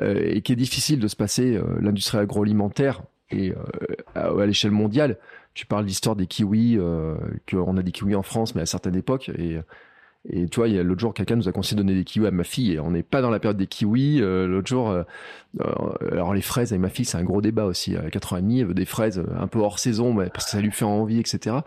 euh, et qui est difficile de se passer, euh, l'industrie agroalimentaire, et euh, à, l'échelle mondiale. Tu parles d'histoire des kiwis, qu'on a des kiwis en France, mais à certaines époques, et et tu vois, il y a l'autre jour, quelqu'un nous a conseillé de donner des kiwis à ma fille et on n'est pas dans la période des kiwis. Euh, l'autre jour, euh, euh, alors les fraises avec ma fille, c'est un gros débat aussi. À 4 ans et demi, elle veut des fraises un peu hors saison mais parce que ça lui fait envie, etc.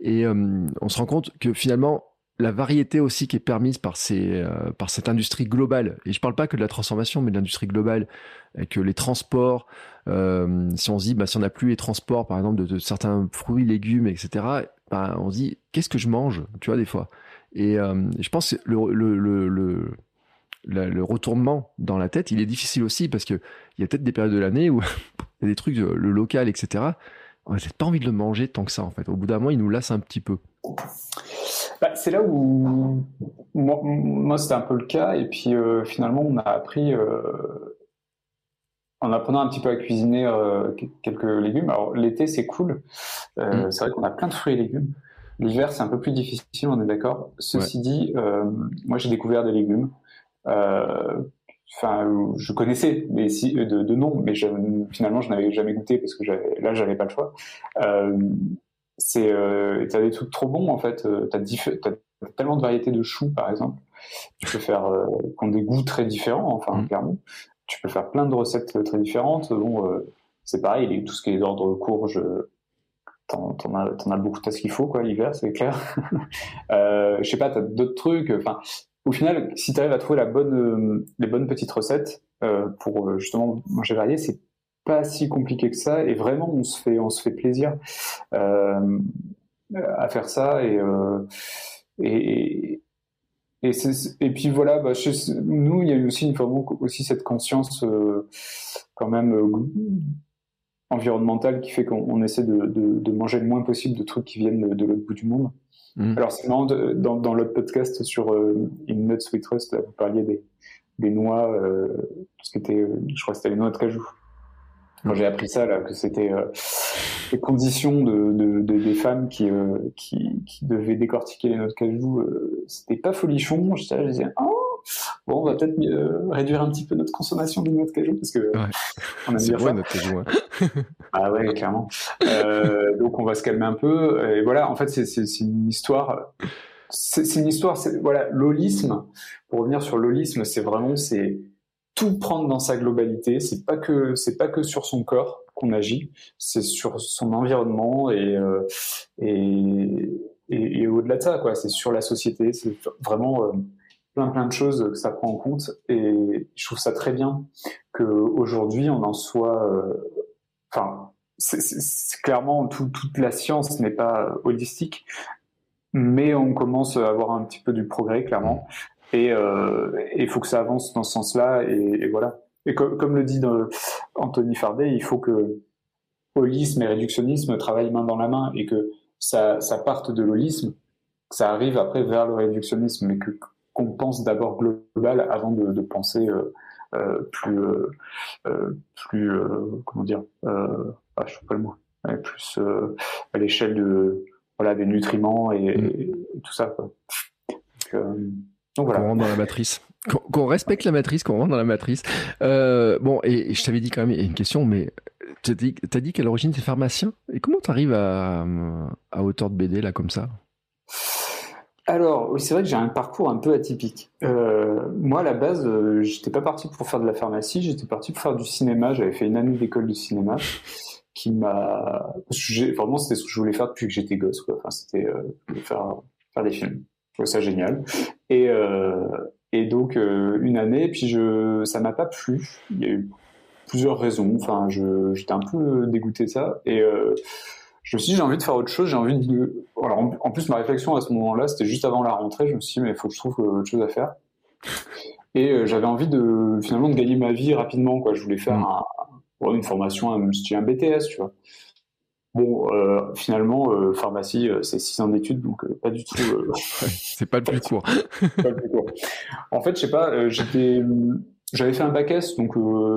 Et on se rend compte que finalement, la variété aussi qui est permise par ces par cette industrie globale et je parle pas que de la transformation mais de l'industrie globale avec les transports si on se dit bah si on n'a plus les transports par exemple de, certains fruits légumes etc bah, on se dit qu'est-ce que je mange tu vois des fois? Et euh, je pense que le, le, le, le, retournement dans la tête, il est difficile aussi parce qu'il y a peut-être des périodes de l'année où il y a des trucs, le local, etc. On n'a peut-être pas envie de le manger tant que ça, en fait. Au bout d'un moment, il nous lasse un petit peu.
bah, C'est là où moi, c'était un peu le cas, et puis euh, finalement on a appris, euh, en apprenant un petit peu à cuisiner euh, quelques légumes. Alors l'été c'est cool, mm. c'est vrai qu'on a plein de fruits et légumes. L'hiver c'est un peu plus difficile, on est d'accord. Ceci dit, moi j'ai découvert des légumes. Enfin, je connaissais mais si, de, de nom, mais je, finalement je n'avais jamais goûté parce que là j'avais pas le choix c'est euh, t'as des trucs trop bons en fait euh, t'as, as tellement de variétés de choux par exemple tu peux faire euh, qui ont des goûts très différents enfin mm. clairement tu peux faire plein de recettes très différentes bon euh, c'est pareil tout ce qui est d'ordre courge t'en, as beaucoup t'as ce qu'il faut quoi l'hiver c'est clair. Euh, je sais pas t'as d'autres trucs enfin au final si t'arrives à trouver la bonne les bonnes petites recettes pour justement manger varié c'est pas si compliqué que ça et vraiment on se fait on se fait plaisir euh, à faire ça et euh, et, et, puis voilà bah, chez nous il y a eu aussi une aussi cette conscience euh, quand même euh, environnementale qui fait qu'on essaie de, de, de, manger le moins possible de trucs qui viennent de, de l'autre bout du monde mmh. alors c'est marrant dans, dans l'autre podcast sur euh, In Nuts We Trust vous parliez des, des noix ce qui était je crois que c'était les noix de cajou quand j'ai appris ça, là, que c'était euh, les conditions de, de, de, des femmes qui, euh, qui, qui, devaient décortiquer les noix de cajou, euh, c'était pas folichon. Je, je disais, oh, bon, on va peut-être euh, réduire un petit peu notre consommation de noix de cajou parce que ouais.
on aime bien ça. notre cajou. Hein.
ah ouais, clairement. donc on va se calmer un peu. Et voilà, en fait, c'est une histoire. C'est une histoire. Voilà, l'holisme. Pour revenir sur l'holisme, c'est vraiment c'est tout prendre dans sa globalité. C'est pas que c'est pas que sur son corps qu'on agit, c'est sur son environnement et euh, et, et, et au-delà de ça quoi. C'est sur la société. C'est vraiment euh, plein plein de choses que ça prend en compte et je trouve ça très bien que aujourd'hui on en soit. Euh, enfin, c'est clairement tout, toute la science n'est pas holistique, mais on commence à avoir un petit peu du progrès clairement et euh, il faut que ça avance dans ce sens-là, et, voilà. Et comme le dit Anthony Fardet, il faut que holisme et réductionnisme travaillent main dans la main, et que ça, ça parte de l'holisme, que ça arrive après vers le réductionnisme, mais que qu'on pense d'abord global avant de, de penser euh, euh, plus euh, plus comment dire ah, je sais pas le mot plus à l'échelle de voilà des nutriments et, et, tout ça quoi. Donc,
donc voilà. Qu'on rentre dans la matrice. Qu'on respecte la matrice, qu'on rentre dans la matrice. Euh, bon, et, je t'avais dit quand même, une question, mais tu as dit, dit qu'à l'origine, tu es pharmacien. Et comment tu arrives à, à hauteur de BD, là, comme ça?
Alors, oui, c'est vrai que j'ai un parcours un peu atypique. Euh, moi, à la base, euh, j'étais pas parti pour faire de la pharmacie, j'étais parti pour faire du cinéma. J'avais fait une année d'école de cinéma qui m'a. Vraiment, c'était ce que je voulais faire depuis que j'étais gosse. Quoi. Enfin, c'était euh, faire, faire des films. Je trouvais ça génial. Et, euh, et donc euh, une année, puis je, ça m'a pas plu. Il y a eu plusieurs raisons. Enfin, j'étais un peu dégoûté de ça. Et euh, je me suis dit, j'ai envie de faire autre chose. J'ai envie de. Alors, en, plus, ma réflexion à ce moment-là, c'était juste avant la rentrée. Je me suis dit, mais il faut que je trouve autre chose à faire. Et euh, j'avais envie de finalement de gagner ma vie rapidement. Quoi. Je voulais faire un, une formation, un, un BTS, tu vois. Bon, euh, finalement, euh, pharmacie, euh, c'est six ans d'études, donc pas du tout.
c'est pas le plus court. pas le plus court.
En fait, je sais pas, j'étais, j'avais fait un bac S, donc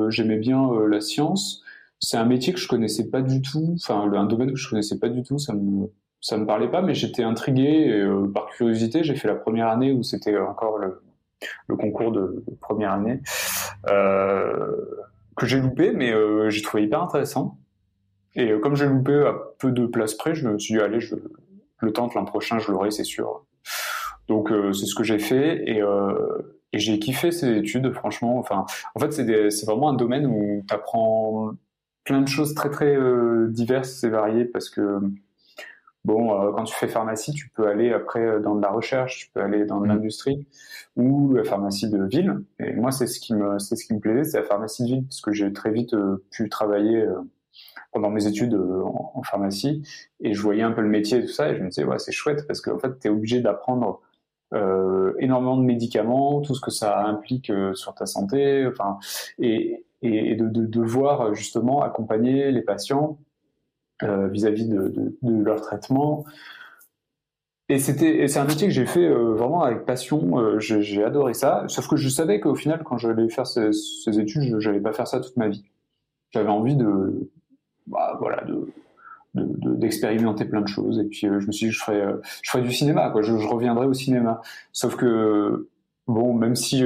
j'aimais bien la science. C'est un métier que je connaissais pas du tout, enfin un domaine que je connaissais pas du tout. Ça me, ça me parlait pas, mais j'étais intrigué et, par curiosité. J'ai fait la première année où c'était encore le, le, concours de, première année que j'ai loupé, mais j'ai trouvé hyper intéressant. Et euh, comme j'ai loupé à peu de place près, je me suis dit, allez, je le tente l'an prochain, je l'aurai, c'est sûr. Donc euh, c'est ce que j'ai fait et, euh, et j'ai kiffé ces études, franchement. Enfin, en fait, c'est vraiment un domaine où tu apprends plein de choses très très euh, diverses et variées parce que bon, euh, quand tu fais pharmacie, tu peux aller après dans de la recherche, tu peux aller dans de mmh. l'industrie ou la pharmacie de ville. Et moi, c'est ce qui me c'est ce qui me plaisait, c'est la pharmacie de ville parce que j'ai très vite pu travailler pendant mes études euh, en, pharmacie et je voyais un peu le métier et tout ça et je me disais ouais c'est chouette parce qu'en fait tu es obligé d'apprendre euh, énormément de médicaments, tout ce que ça implique euh, sur ta santé, enfin, et, et de, de, devoir justement accompagner les patients vis-à-vis de, leur traitement. et c'était, c'est un métier que j'ai fait euh, vraiment avec passion. Euh, j'ai adoré ça. Sauf que je savais qu'au final, quand j'allais faire ces, études, je n'allais pas faire ça toute ma vie. J'avais envie de, bah, voilà, de d'expérimenter plein de choses et puis euh, je me suis dit je ferais je ferais du cinéma je, je reviendrai au cinéma sauf que bon même si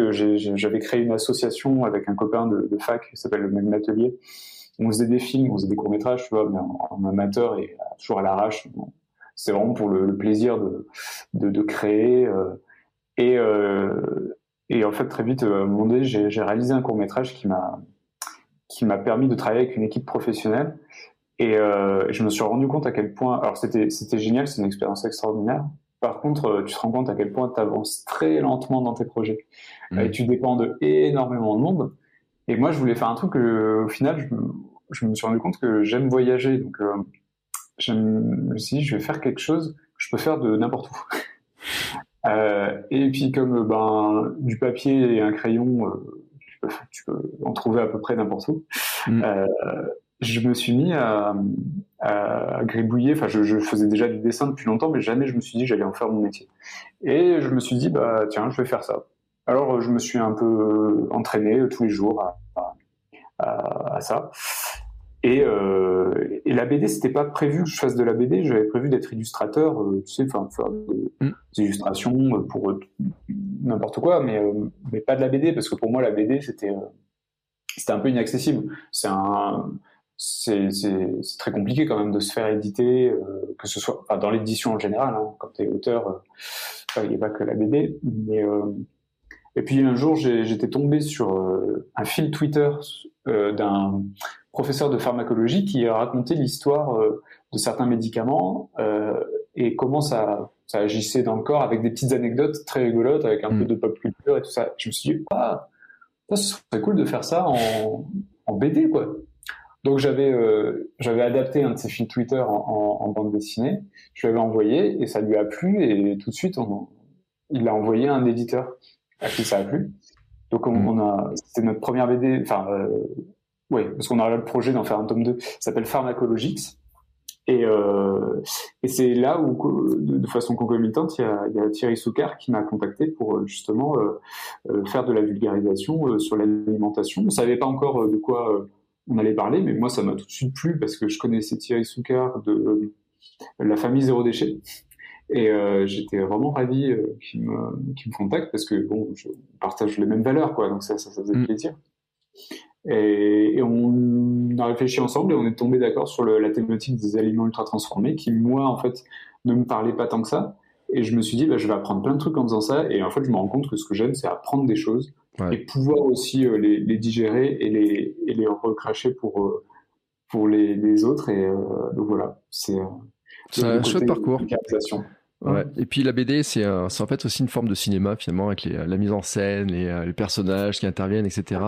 j'avais créé une association avec un copain de, fac qui s'appelle le même atelier on faisait des films on faisait des courts métrages tu vois mais en, amateur et toujours à l'arrache c'est vraiment pour le, plaisir de, de, créer. Euh, et, euh, et en fait, très vite, euh, j'ai réalisé un court métrage qui m'a permis de travailler avec une équipe professionnelle. Et euh, je me suis rendu compte à quel point, alors c'était génial, c'est une expérience extraordinaire. Par contre, tu te rends compte à quel point tu avances très lentement dans tes projets. Mmh. Et tu dépends de énormément de monde. Et moi, je voulais faire un truc que, au final, je me, je me suis rendu compte que j'aime voyager. Donc, je me suis dit, je vais faire quelque chose que je peux faire de n'importe où. Euh, et puis comme ben du papier et un crayon, euh, tu, peux, en trouver à peu près n'importe où. Mm. Euh, je me suis mis à, à gribouiller. Enfin, je, je, faisais déjà du dessin depuis longtemps, mais jamais je me suis dit que j'allais en faire mon métier. Et je me suis dit, bah tiens, je vais faire ça. Alors, je me suis un peu entraîné tous les jours à, à, à ça. Et, euh, et, la BD, c'était pas prévu que je fasse de la BD. J'avais prévu d'être illustrateur, euh, tu sais, enfin faire des, mm. illustrations pour n'importe quoi, mais euh, mais pas de la BD parce que pour moi la BD c'était euh, c'était un peu inaccessible. C'est un c'est très compliqué quand même de se faire éditer, euh, que ce soit enfin, dans l'édition en général, hein, quand tu es auteur, il n'y a pas que la BD. Mais, et puis un jour, j'étais tombé sur un fil Twitter d'un professeur de pharmacologie qui a raconté l'histoire euh, de certains médicaments euh, et comment ça, ça agissait dans le corps avec des petites anecdotes très rigolotes, avec un peu mm. de pop culture et tout ça. Je me suis dit, ah, ça serait cool de faire ça en, en BD, quoi. Donc j'avais euh, j'avais adapté un de ses fils Twitter en, en, bande dessinée, je lui avais envoyé et ça lui a plu et tout de suite on, il a envoyé un éditeur à qui ça a plu. Donc on, mm. on a c'était notre première BD, enfin euh, oui, parce qu'on a le projet d'en faire un tome 2, ça s'appelle Pharmacologix. Et, euh, et c'est là où, de, façon concomitante, il y a, il y a Thierry Soucard qui m'a contacté pour euh, justement euh, euh, faire de la vulgarisation euh, sur l'alimentation. On savait pas encore de quoi on allait parler, mais moi, ça m'a tout de suite plu parce que je connaissais Thierry Soucard de la famille Zéro Déchet. Et j'étais vraiment ravi qu'il me, qu me contacte parce que bon, je partage les mêmes valeurs, quoi. Donc ça, ça, ça faisait mm. plaisir. Et, et, on a réfléchi ensemble et on est tombé d'accord sur le, la thématique des aliments ultra transformés qui, moi, en fait, ne me parlait pas tant que ça. Et je me suis dit, bah, je vais apprendre plein de trucs en faisant ça. Et en fait, je me rends compte que ce que j'aime, c'est apprendre des choses ouais. et pouvoir aussi euh, les, les, digérer et les, et les recracher pour, euh, pour les, les, autres. Et euh, donc voilà, c'est
euh, un chouette parcours. Et puis la BD, c'est en fait aussi une forme de cinéma finalement avec la mise en scène, les, euh, les personnages qui interviennent, etc.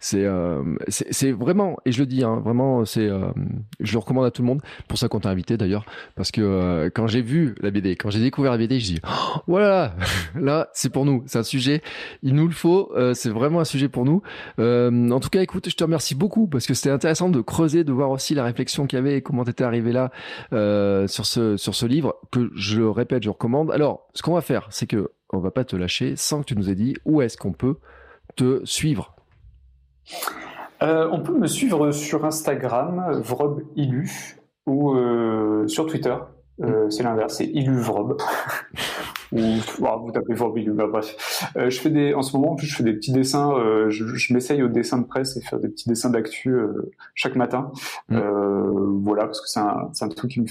C'est euh, c'est vraiment, et je le dis, hein, vraiment, euh, je le recommande à tout le monde. Pour ça qu'on t'a invité d'ailleurs, parce que quand j'ai vu la BD, quand j'ai découvert la BD, je dis, oh, voilà, là, c'est pour nous, c'est un sujet, il nous le faut, c'est vraiment un sujet pour nous. en tout cas, écoute, je te remercie beaucoup parce que c'était intéressant de creuser, de voir aussi la réflexion qu'il y avait et comment t'étais arrivé là sur ce sur ce livre que je répète je recommande. Alors, ce qu'on va faire, c'est que on va pas te lâcher sans que tu nous aies dit où est-ce qu'on peut te suivre.
Euh, on peut me suivre sur Instagram, VrobIlu, ou euh, sur Twitter. Euh, mm. c'est l'inverse, c'est iluvrob. ou oh, vous tapez VrobIlu, bah, bref. Euh, je fais des, en ce moment, en plus, je fais des petits dessins. Euh, je, je m'essaye au dessin de presse et faire des petits dessins d'actu euh, chaque matin. Mm. voilà, parce que c'est un, un truc qui me,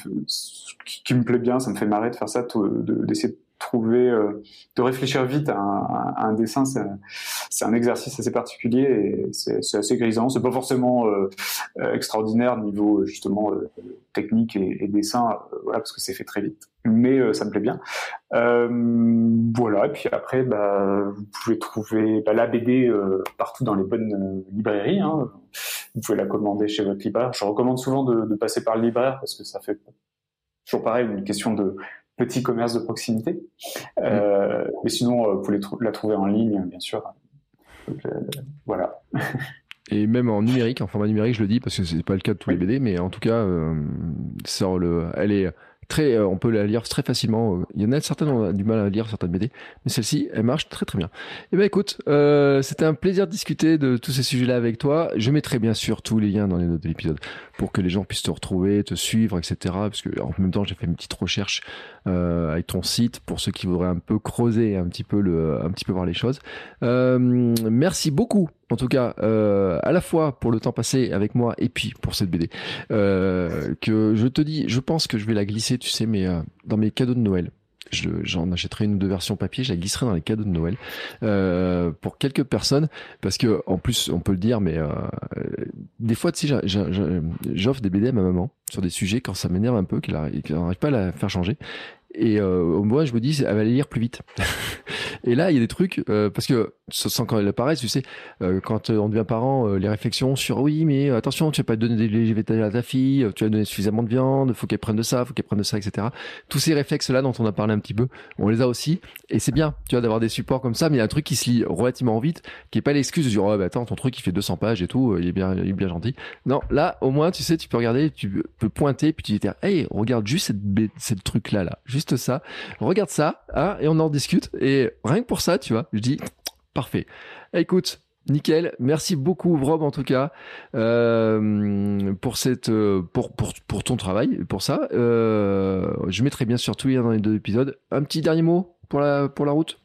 qui, qui, me plaît bien. Ça me fait marrer de faire ça, d'essayer de, trouver, euh, de réfléchir vite à un, à un dessin, c'est un exercice assez particulier et c'est assez grisant. C'est pas forcément euh, extraordinaire niveau justement euh, technique et, et dessin, voilà, parce que c'est fait très vite. Mais ça me plaît bien. voilà. Et puis après, bah, vous pouvez trouver bah, la BD partout dans les bonnes librairies. Hein. Vous pouvez la commander chez votre libraire. Je recommande souvent de, de passer par le libraire parce que ça fait toujours pareil, une question de, petit commerce de proximité. Euh, mais sinon, euh, vous pouvez la trouver en ligne, bien sûr. Donc, euh, voilà.
Et même en numérique, en format numérique, je le dis parce que c'est pas le cas de tous les BD, mais en tout cas, euh, le, elle est euh, on peut la lire très facilement. Il y en a certaines, on a du mal à lire certaines BD, mais celle-ci, elle marche très très bien. Eh ben écoute, euh, c'était un plaisir de discuter de tous ces sujets-là avec toi. Je mettrai bien sûr tous les liens dans les notes de l'épisode pour que les gens puissent te retrouver, te suivre, etc. Parce que en même temps, j'ai fait une petite recherche euh, avec ton site pour ceux qui voudraient un peu creuser un petit peu le, un petit peu voir les choses. Euh, merci beaucoup en tout cas, euh, à la fois pour le temps passé avec moi et puis pour cette BD, euh, que je te dis, je pense que je vais la glisser, tu sais, mais euh, dans mes cadeaux de Noël. J'en achèterai une ou deux versions papier, je la glisserai dans les cadeaux de Noël pour quelques personnes, parce que en plus, on peut le dire, mais des fois, tu sais, j'offre des BD à ma maman sur des sujets quand ça m'énerve un peu, qu'elle n'arrive pas à la faire changer. Et euh, moi, je me dis, elle va les lire plus vite. et là, il y a des trucs, euh, parce que sans quand elle apparaît, tu sais, euh, quand on devient parent, les réflexions sur oui, mais attention, tu vas pas donner des végétaliens à ta fille, tu vas donner suffisamment de viande, faut qu'elle prenne de ça, faut qu'elle prenne de ça, etc. Tous ces réflexes-là dont on a parlé un petit peu, on les a aussi. Et c'est bien, tu vois, d'avoir des supports comme ça, mais il y a un truc qui se lit relativement vite, qui est pas l'excuse de dire, oh, bah, attends, ton truc, il fait 200 pages et tout, il est bien, il est bien gentil. Non, là, au moins, tu sais, tu peux regarder, tu peux pointer, puis tu dis, hey, regarde juste cette, cette truc-là, là. Juste ça. Regarde ça, hein, et on en discute. Et rien que pour ça, tu vois, je dis, parfait. Écoute, Nickel, merci beaucoup Rob en tout cas euh, pour cette pour, pour, pour ton travail pour ça. Euh, je mettrai bien sûr tout dans les deux épisodes. Un petit dernier mot pour la pour la route?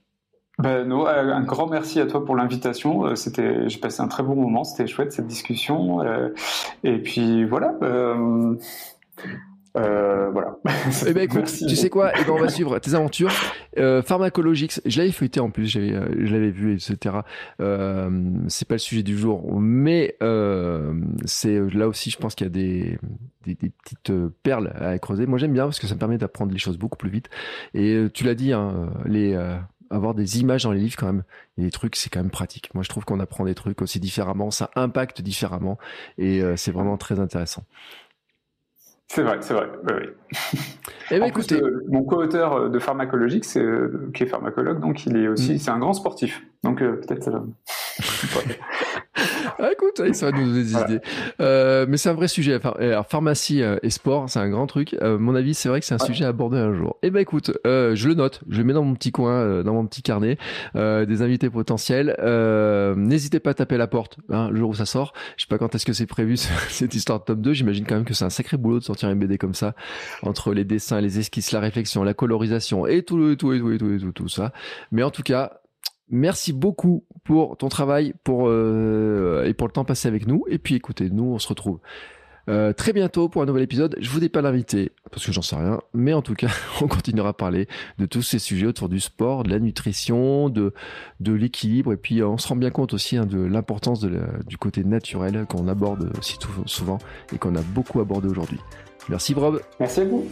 Ben, no, un grand merci à toi pour l'invitation. Euh, c'était, j'ai passé un très bon moment. C'était chouette cette discussion. et puis voilà. Euh, voilà.
Eh ben écoute, tu sais quoi? Eh ben on va suivre tes aventures euh, pharmacologiques. Je l'avais feuilleté en plus, j'avais, euh, je l'avais vu, etc. Euh, c'est pas le sujet du jour, mais euh, c'est là aussi, je pense qu'il y a des, des, des, petites perles à creuser. Moi, j'aime bien parce que ça me permet d'apprendre les choses beaucoup plus vite. Et tu l'as dit, hein, les avoir des images dans les livres quand même et des trucs c'est quand même pratique moi je trouve qu'on apprend des trucs aussi différemment ça impacte différemment et c'est vraiment très intéressant
c'est vrai, c'est vrai. Oui, eh ben, écoutez, euh, mon co-auteur euh, de pharmacologique, c'est euh, qui est pharmacologue, donc il est aussi, mm. c'est un grand sportif. Donc peut-être.
ah, écoute, ça va nous donner des idées. Euh, mais c'est un vrai sujet. Alors, pharmacie euh, et sport, c'est un grand truc. Euh, mon avis, c'est vrai que c'est un sujet à aborder un jour. Eh ben, écoute, je le note. Je le mets dans mon petit coin, dans mon petit carnet, des invités potentiels. N'hésitez pas à taper à la porte hein, le jour où ça sort. Je sais pas quand est-ce que c'est prévu cette histoire de tome 2. J'imagine quand même que c'est un sacré boulot de sortir une BD comme ça, entre les dessins, les esquisses, la réflexion, la colorisation et tout, tout, et tout, et tout, et tout, tout ça. Mais en tout cas, Merci beaucoup pour ton travail pour, euh, et pour le temps passé avec nous. Et puis écoutez, nous, on se retrouve euh, très bientôt pour un nouvel épisode. Je vous dis pas l'inviter parce que j'en sais rien, mais en tout cas, on continuera à parler de tous ces sujets autour du sport, de la nutrition, de, de l'équilibre. Et puis, on se rend bien compte aussi hein, de l'importance du côté naturel qu'on aborde si souvent et qu'on a beaucoup abordé aujourd'hui. Merci, Rob.
Merci à vous.